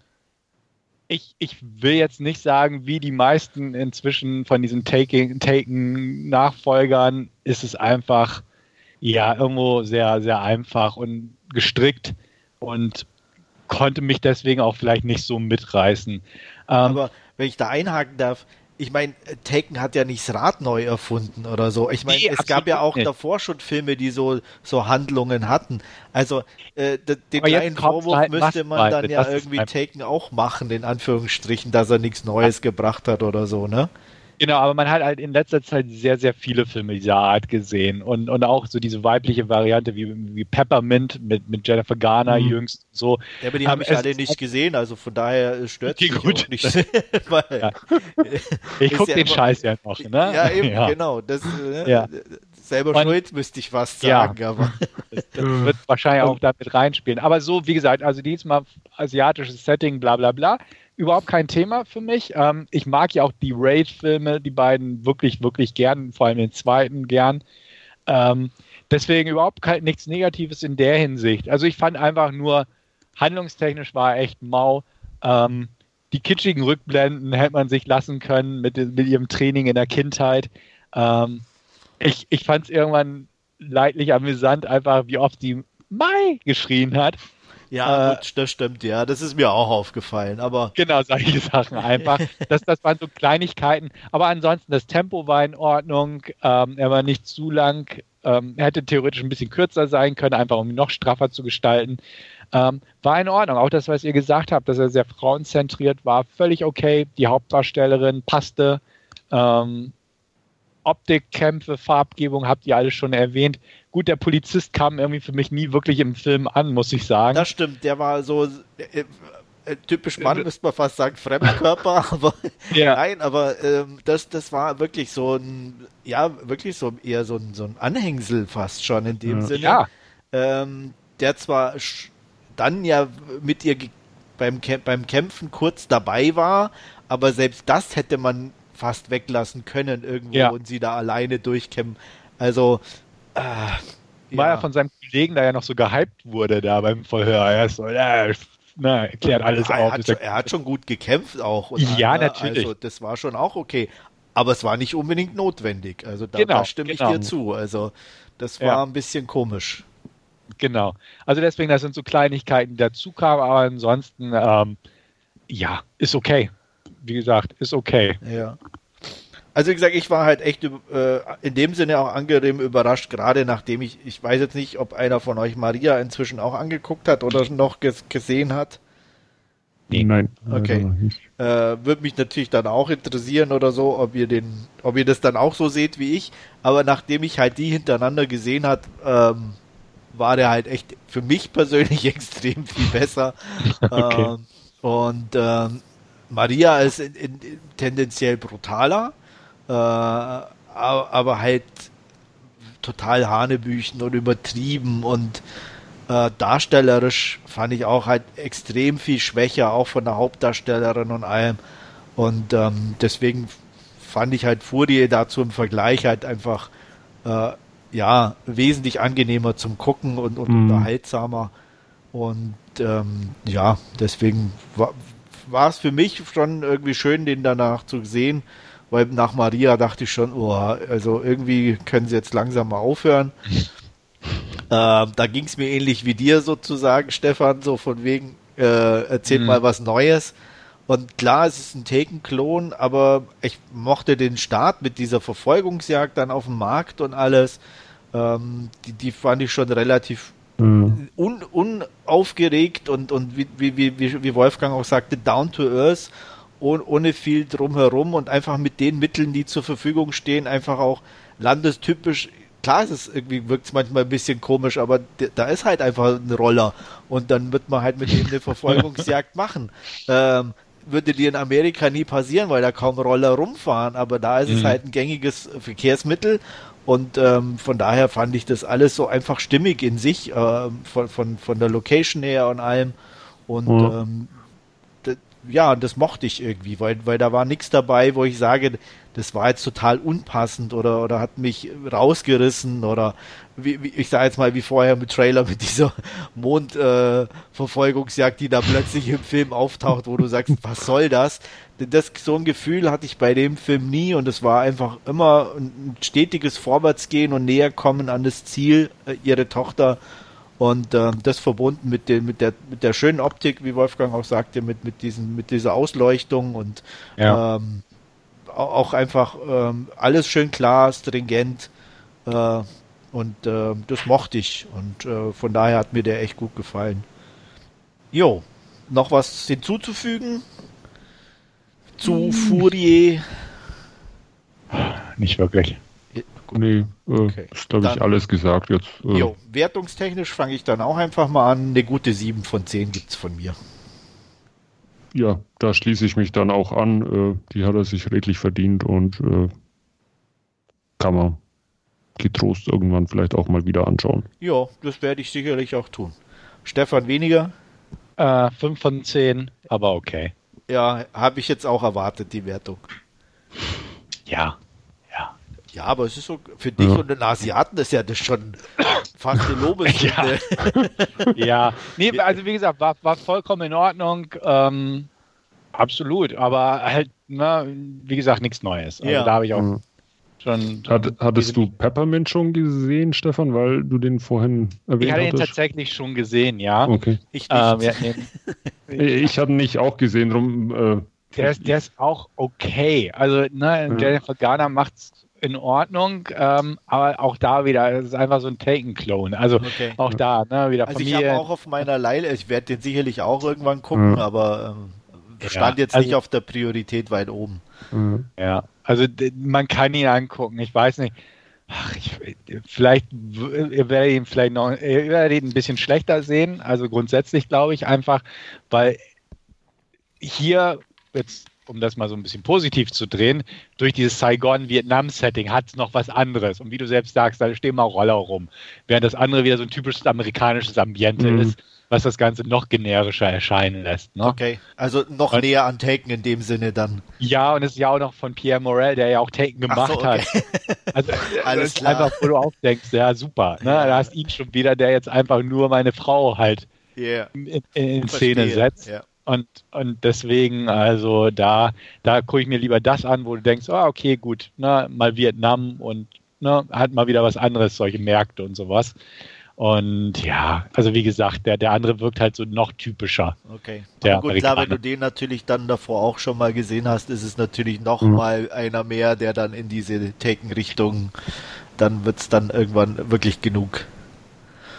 ich, ich will jetzt nicht sagen, wie die meisten inzwischen von diesen Taken-Nachfolgern ist es einfach, ja, irgendwo sehr, sehr einfach und gestrickt und konnte mich deswegen auch vielleicht nicht so mitreißen. Ähm, Aber wenn ich da einhaken darf, ich meine, Taken hat ja nicht das Rad neu erfunden oder so. Ich meine, nee, es gab ja auch nicht. davor schon Filme, die so, so Handlungen hatten. Also äh, den Aber kleinen Vorwurf halt müsste man dann ja irgendwie Taken auch machen, in Anführungsstrichen, dass er nichts Neues gebracht hat oder so, ne? Genau, aber man hat halt in letzter Zeit sehr, sehr viele Filme dieser Art gesehen und, und auch so diese weibliche Variante wie, wie Peppermint mit, mit Jennifer Garner mhm. jüngst so. Ja, aber die habe ich alle nicht gesehen, also von daher stört es mich nicht. weil, ja. Ich gucke ja den immer, Scheiß ja noch, ne? Ja, eben, ja. genau. Das, ne? ja. Selber und, schuld, müsste ich fast sagen, ja. aber. Das, das wird wahrscheinlich auch damit reinspielen. Aber so, wie gesagt, also diesmal asiatisches Setting, bla bla bla überhaupt kein Thema für mich. Ähm, ich mag ja auch die Raid-Filme, die beiden wirklich, wirklich gern, vor allem den zweiten gern. Ähm, deswegen überhaupt kein, nichts Negatives in der Hinsicht. Also ich fand einfach nur, handlungstechnisch war echt mau. Ähm, die kitschigen Rückblenden hätte man sich lassen können mit, mit ihrem Training in der Kindheit. Ähm, ich ich fand es irgendwann leidlich amüsant, einfach wie oft sie Mai geschrien hat. Ja, äh, gut, das stimmt, ja. Das ist mir auch aufgefallen, aber. Genau, solche Sachen einfach. das, das waren so Kleinigkeiten. Aber ansonsten, das Tempo war in Ordnung. Ähm, er war nicht zu lang. Ähm, er hätte theoretisch ein bisschen kürzer sein können, einfach um ihn noch straffer zu gestalten. Ähm, war in Ordnung. Auch das, was ihr gesagt habt, dass er sehr frauenzentriert war, völlig okay. Die Hauptdarstellerin passte. Ähm, Optikkämpfe, Farbgebung habt ihr alles schon erwähnt. Gut, der Polizist kam irgendwie für mich nie wirklich im Film an, muss ich sagen. Das stimmt, der war so äh, äh, typisch Mann, äh, müsste man fast sagen, Fremdkörper, aber ja. nein, aber ähm, das, das war wirklich so ein, ja, wirklich so eher so ein, so ein Anhängsel fast schon in dem ja. Sinne. Ja. Ähm, der zwar dann ja mit ihr beim, beim Kämpfen kurz dabei war, aber selbst das hätte man fast weglassen können irgendwo ja. und sie da alleine durchkämpfen. Also äh, war ja. er von seinem Kollegen, da ja noch so gehypt wurde da beim Verhör. Er ist so, ja, na, erklärt alles er auf. Hat schon, er hat schon gut gekämpft auch. ja, ne? natürlich. Also das war schon auch okay. Aber es war nicht unbedingt notwendig. Also da, genau, da stimme genau. ich dir zu. Also das war ja. ein bisschen komisch. Genau. Also deswegen, das sind so Kleinigkeiten, die dazu kamen, aber ansonsten, ähm, ja, ist okay wie gesagt, ist okay. Ja. Also wie gesagt, ich war halt echt äh, in dem Sinne auch angenehm überrascht, gerade nachdem ich, ich weiß jetzt nicht, ob einer von euch Maria inzwischen auch angeguckt hat oder noch ges gesehen hat. Nee. Nein. Okay. nicht. Äh, Würde mich natürlich dann auch interessieren oder so, ob ihr den, ob ihr das dann auch so seht wie ich. Aber nachdem ich halt die hintereinander gesehen hat, ähm, war der halt echt für mich persönlich extrem viel besser. Okay. ähm, und ähm, Maria ist in, in, tendenziell brutaler, äh, aber, aber halt total hanebüchen und übertrieben und äh, darstellerisch fand ich auch halt extrem viel schwächer, auch von der Hauptdarstellerin und allem. Und ähm, deswegen fand ich halt Furie dazu im Vergleich halt einfach äh, ja wesentlich angenehmer zum Gucken und, und Mhm. unterhaltsamer. Und ähm, ja, deswegen war, war es für mich schon irgendwie schön, den danach zu sehen, weil nach Maria dachte ich schon, oh, also irgendwie können sie jetzt langsam mal aufhören. Ähm, da ging es mir ähnlich wie dir sozusagen, Stefan, so von wegen, äh, erzähl Mhm. mal was Neues. Und klar, es ist ein Taken-Klon, aber ich mochte den Start mit dieser Verfolgungsjagd dann auf dem Markt und alles. Ähm, die, die fand ich schon relativ Mhm. un, unaufgeregt und, und wie, wie, wie, wie Wolfgang auch sagte, down to earth, oh, ohne viel drumherum und einfach mit den Mitteln, die zur Verfügung stehen, einfach auch landestypisch. Klar, es ist irgendwie wirkt es manchmal ein bisschen komisch, aber da ist halt einfach ein Roller und dann wird man halt mit dem eine Verfolgungsjagd machen. Ähm, würde dir in Amerika nie passieren, weil da kaum Roller rumfahren, aber da ist es Mhm. halt ein gängiges Verkehrsmittel und ähm, von daher fand ich das alles so einfach stimmig in sich, ähm, von, von, von der Location her und allem. Und Ja. ähm, ja, das mochte ich irgendwie, weil, weil da war nichts dabei, wo ich sage, das war jetzt total unpassend oder, oder hat mich rausgerissen oder wie, wie, ich sage jetzt mal wie vorher mit Trailer mit dieser Mondverfolgungsjagd, äh, die da plötzlich im Film auftaucht, wo du sagst, was soll das? Das, so ein Gefühl hatte ich bei dem Film nie und es war einfach immer ein stetiges Vorwärtsgehen und näher kommen an das Ziel, äh, ihre Tochter und ähm, das verbunden mit, den, mit, der, mit der schönen Optik, wie Wolfgang auch sagte, mit, mit, diesen, mit dieser Ausleuchtung und Ja. ähm, au- auch einfach ähm, alles schön klar, stringent äh, und ähm, das mochte ich und äh, von daher hat mir der echt gut gefallen. Jo, noch was hinzuzufügen zu Furie? Nicht wirklich. Nee, äh, Okay. ist glaube ich Dann- alles gesagt jetzt. Äh, Jo, wertungstechnisch fange ich dann auch einfach mal an. Eine gute 7 von 10 gibt's von mir. ja, da schließe ich mich dann auch an. Äh, die hat er sich redlich verdient und äh, kann man getrost irgendwann vielleicht auch mal wieder anschauen. Ja, das werde ich sicherlich auch tun. Stefan weniger? Äh, 5 von 10, aber okay. Ja, habe ich jetzt auch erwartet, die Wertung. Ja. Ja. Ja, aber es ist so, für dich Ja. und den Asiaten ist ja das schon fast eine Lobeshymne. Ja. Nee, also wie gesagt, war, war vollkommen in Ordnung. Ähm, absolut. Aber halt, na, wie gesagt, nichts Neues. Also Ja. da habe ich auch Mhm. Schon. Hat, hattest du Peppermint schon gesehen, Stefan, weil du den vorhin Ich erwähnt hatte ihn hattest? tatsächlich schon gesehen, ja. Okay. Ich nicht. Ähm, ja nee, Ich hatte ihn nicht auch gesehen, drum. Äh, der, ist, der ist auch okay. Also, ne, Ja. Jennifer Garner macht's in Ordnung, ähm, aber auch da wieder, es ist einfach so ein Taken-Clone. Also Okay. auch da, ne, wieder Also ich Familie. habe auch auf meiner Leile, ich werde den sicherlich auch irgendwann gucken, Ja. aber ähm, Ja, stand jetzt also- nicht auf der Priorität weit oben. Ja, also man kann ihn angucken. Ich weiß nicht. Ach, ich, vielleicht ihr werdet ihn vielleicht noch, ihr werdet ihn ein bisschen schlechter sehen. Also grundsätzlich glaube ich einfach, weil hier jetzt, um das mal so ein bisschen positiv zu drehen, durch dieses Saigon-Vietnam-Setting hat es noch was anderes. Und wie du selbst sagst, da stehen mal Roller rum. Während das andere wieder so ein typisches amerikanisches Ambiente Mhm. ist, was das Ganze noch generischer erscheinen lässt. Ne? Okay, also noch Und- näher an Taken in dem Sinne dann. Ja, und es ist ja auch noch von Pierre Morel, der ja auch Taken Ach gemacht so, okay. hat. Also, Alles klar. einfach, wo du aufdenkst, ja, super. Ne? Da hast ihn schon wieder, der jetzt einfach nur meine Frau halt Yeah. in, in, Szene setzt. Ja. Und, und deswegen, also da, da gucke ich mir lieber das an, wo du denkst, ah, okay, gut, ne, mal Vietnam und ne, hat mal wieder was anderes, solche Märkte und sowas. Und ja, also wie gesagt, der, der andere wirkt halt so noch typischer. Okay. Der Aber gut, klar, wenn du den natürlich dann davor auch schon mal gesehen hast, ist es natürlich noch Mhm. mal einer mehr, der dann in diese Taken-Richtung, dann wird's dann irgendwann wirklich genug.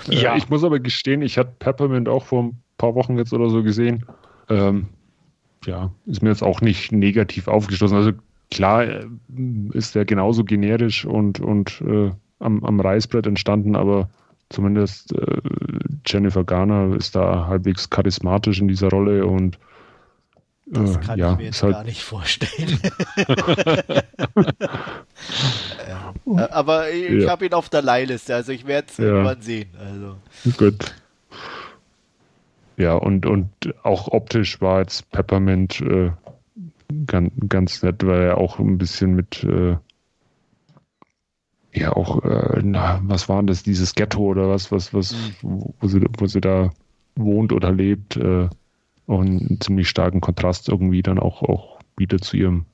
Ja. Ich muss aber gestehen, ich hatte Peppermint auch vor ein paar Wochen jetzt oder so gesehen. Ähm, ja, ist mir jetzt auch nicht negativ aufgestoßen. Also klar äh, ist der genauso generisch und, und äh, am, am Reißbrett entstanden, aber zumindest äh, Jennifer Garner ist da halbwegs charismatisch in dieser Rolle und das äh, kann ja, ich mir jetzt halt gar nicht vorstellen. ja. Äh, aber ich ja. habe ihn auf der Leihliste, also ich werde es irgendwann sehen. Also. Gut. Ja, und, und auch optisch war jetzt Peppermint äh, ganz, ganz nett, weil er auch ein bisschen mit, äh, ja, auch, äh, na, was war das, dieses Ghetto oder was, was, was, mhm. wo, sie, wo sie da wohnt oder lebt, äh, auch einen ziemlich starken Kontrast irgendwie dann auch, auch wieder zu ihrem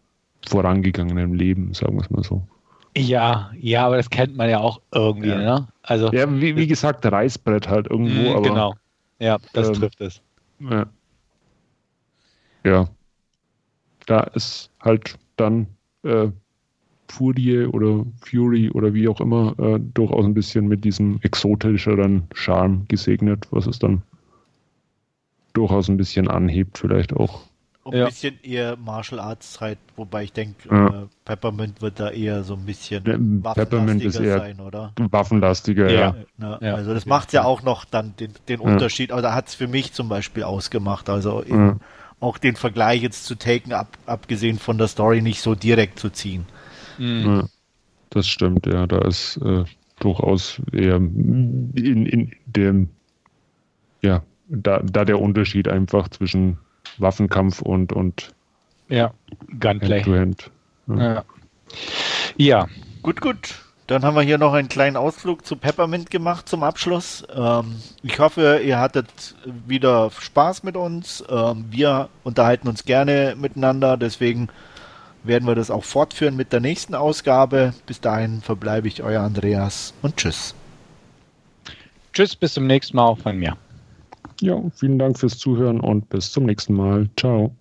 vorangegangenen Leben, sagen wir es mal so. Ja, ja, aber das kennt man ja auch irgendwie, ja. ne? Also, ja, wie, wie gesagt, Reißbrett halt irgendwo, mh, aber. Genau. Ja, das ähm, trifft es. Ja. ja. Da ist halt dann äh, Furie oder Fury oder wie auch immer äh, durchaus ein bisschen mit diesem exotischeren Charme gesegnet, was es dann durchaus ein bisschen anhebt, vielleicht auch. Ein ja. bisschen eher Martial Arts Zeit, wobei ich denke, ja. äh, Peppermint wird da eher so ein bisschen Peppermint ist eher sein, oder? Waffenlastiger, ja. ja. ja. Also das macht ja auch noch dann den, den Unterschied, aber da hat es für mich zum Beispiel ausgemacht. Also eben auch den Vergleich jetzt zu Taken, ab, abgesehen von der Story, nicht so direkt zu ziehen. Mhm. das stimmt, ja. Da ist äh, durchaus eher in, in dem, ja, da, da der Unterschied einfach zwischen Waffenkampf und, und ja, Gunplay. Hand -Hand. Ja. ja. ja. Gut, gut. Dann haben wir hier noch einen kleinen Ausflug zu Peppermint gemacht zum Abschluss. Ähm, ich hoffe, ihr hattet wieder Spaß mit uns. Ähm, wir unterhalten uns gerne miteinander, deswegen werden wir das auch fortführen mit der nächsten Ausgabe. Bis dahin verbleibe ich euer Andreas und tschüss. Tschüss, bis zum nächsten Mal auch von mir. Ja, vielen Dank fürs Zuhören und bis zum nächsten Mal. Ciao.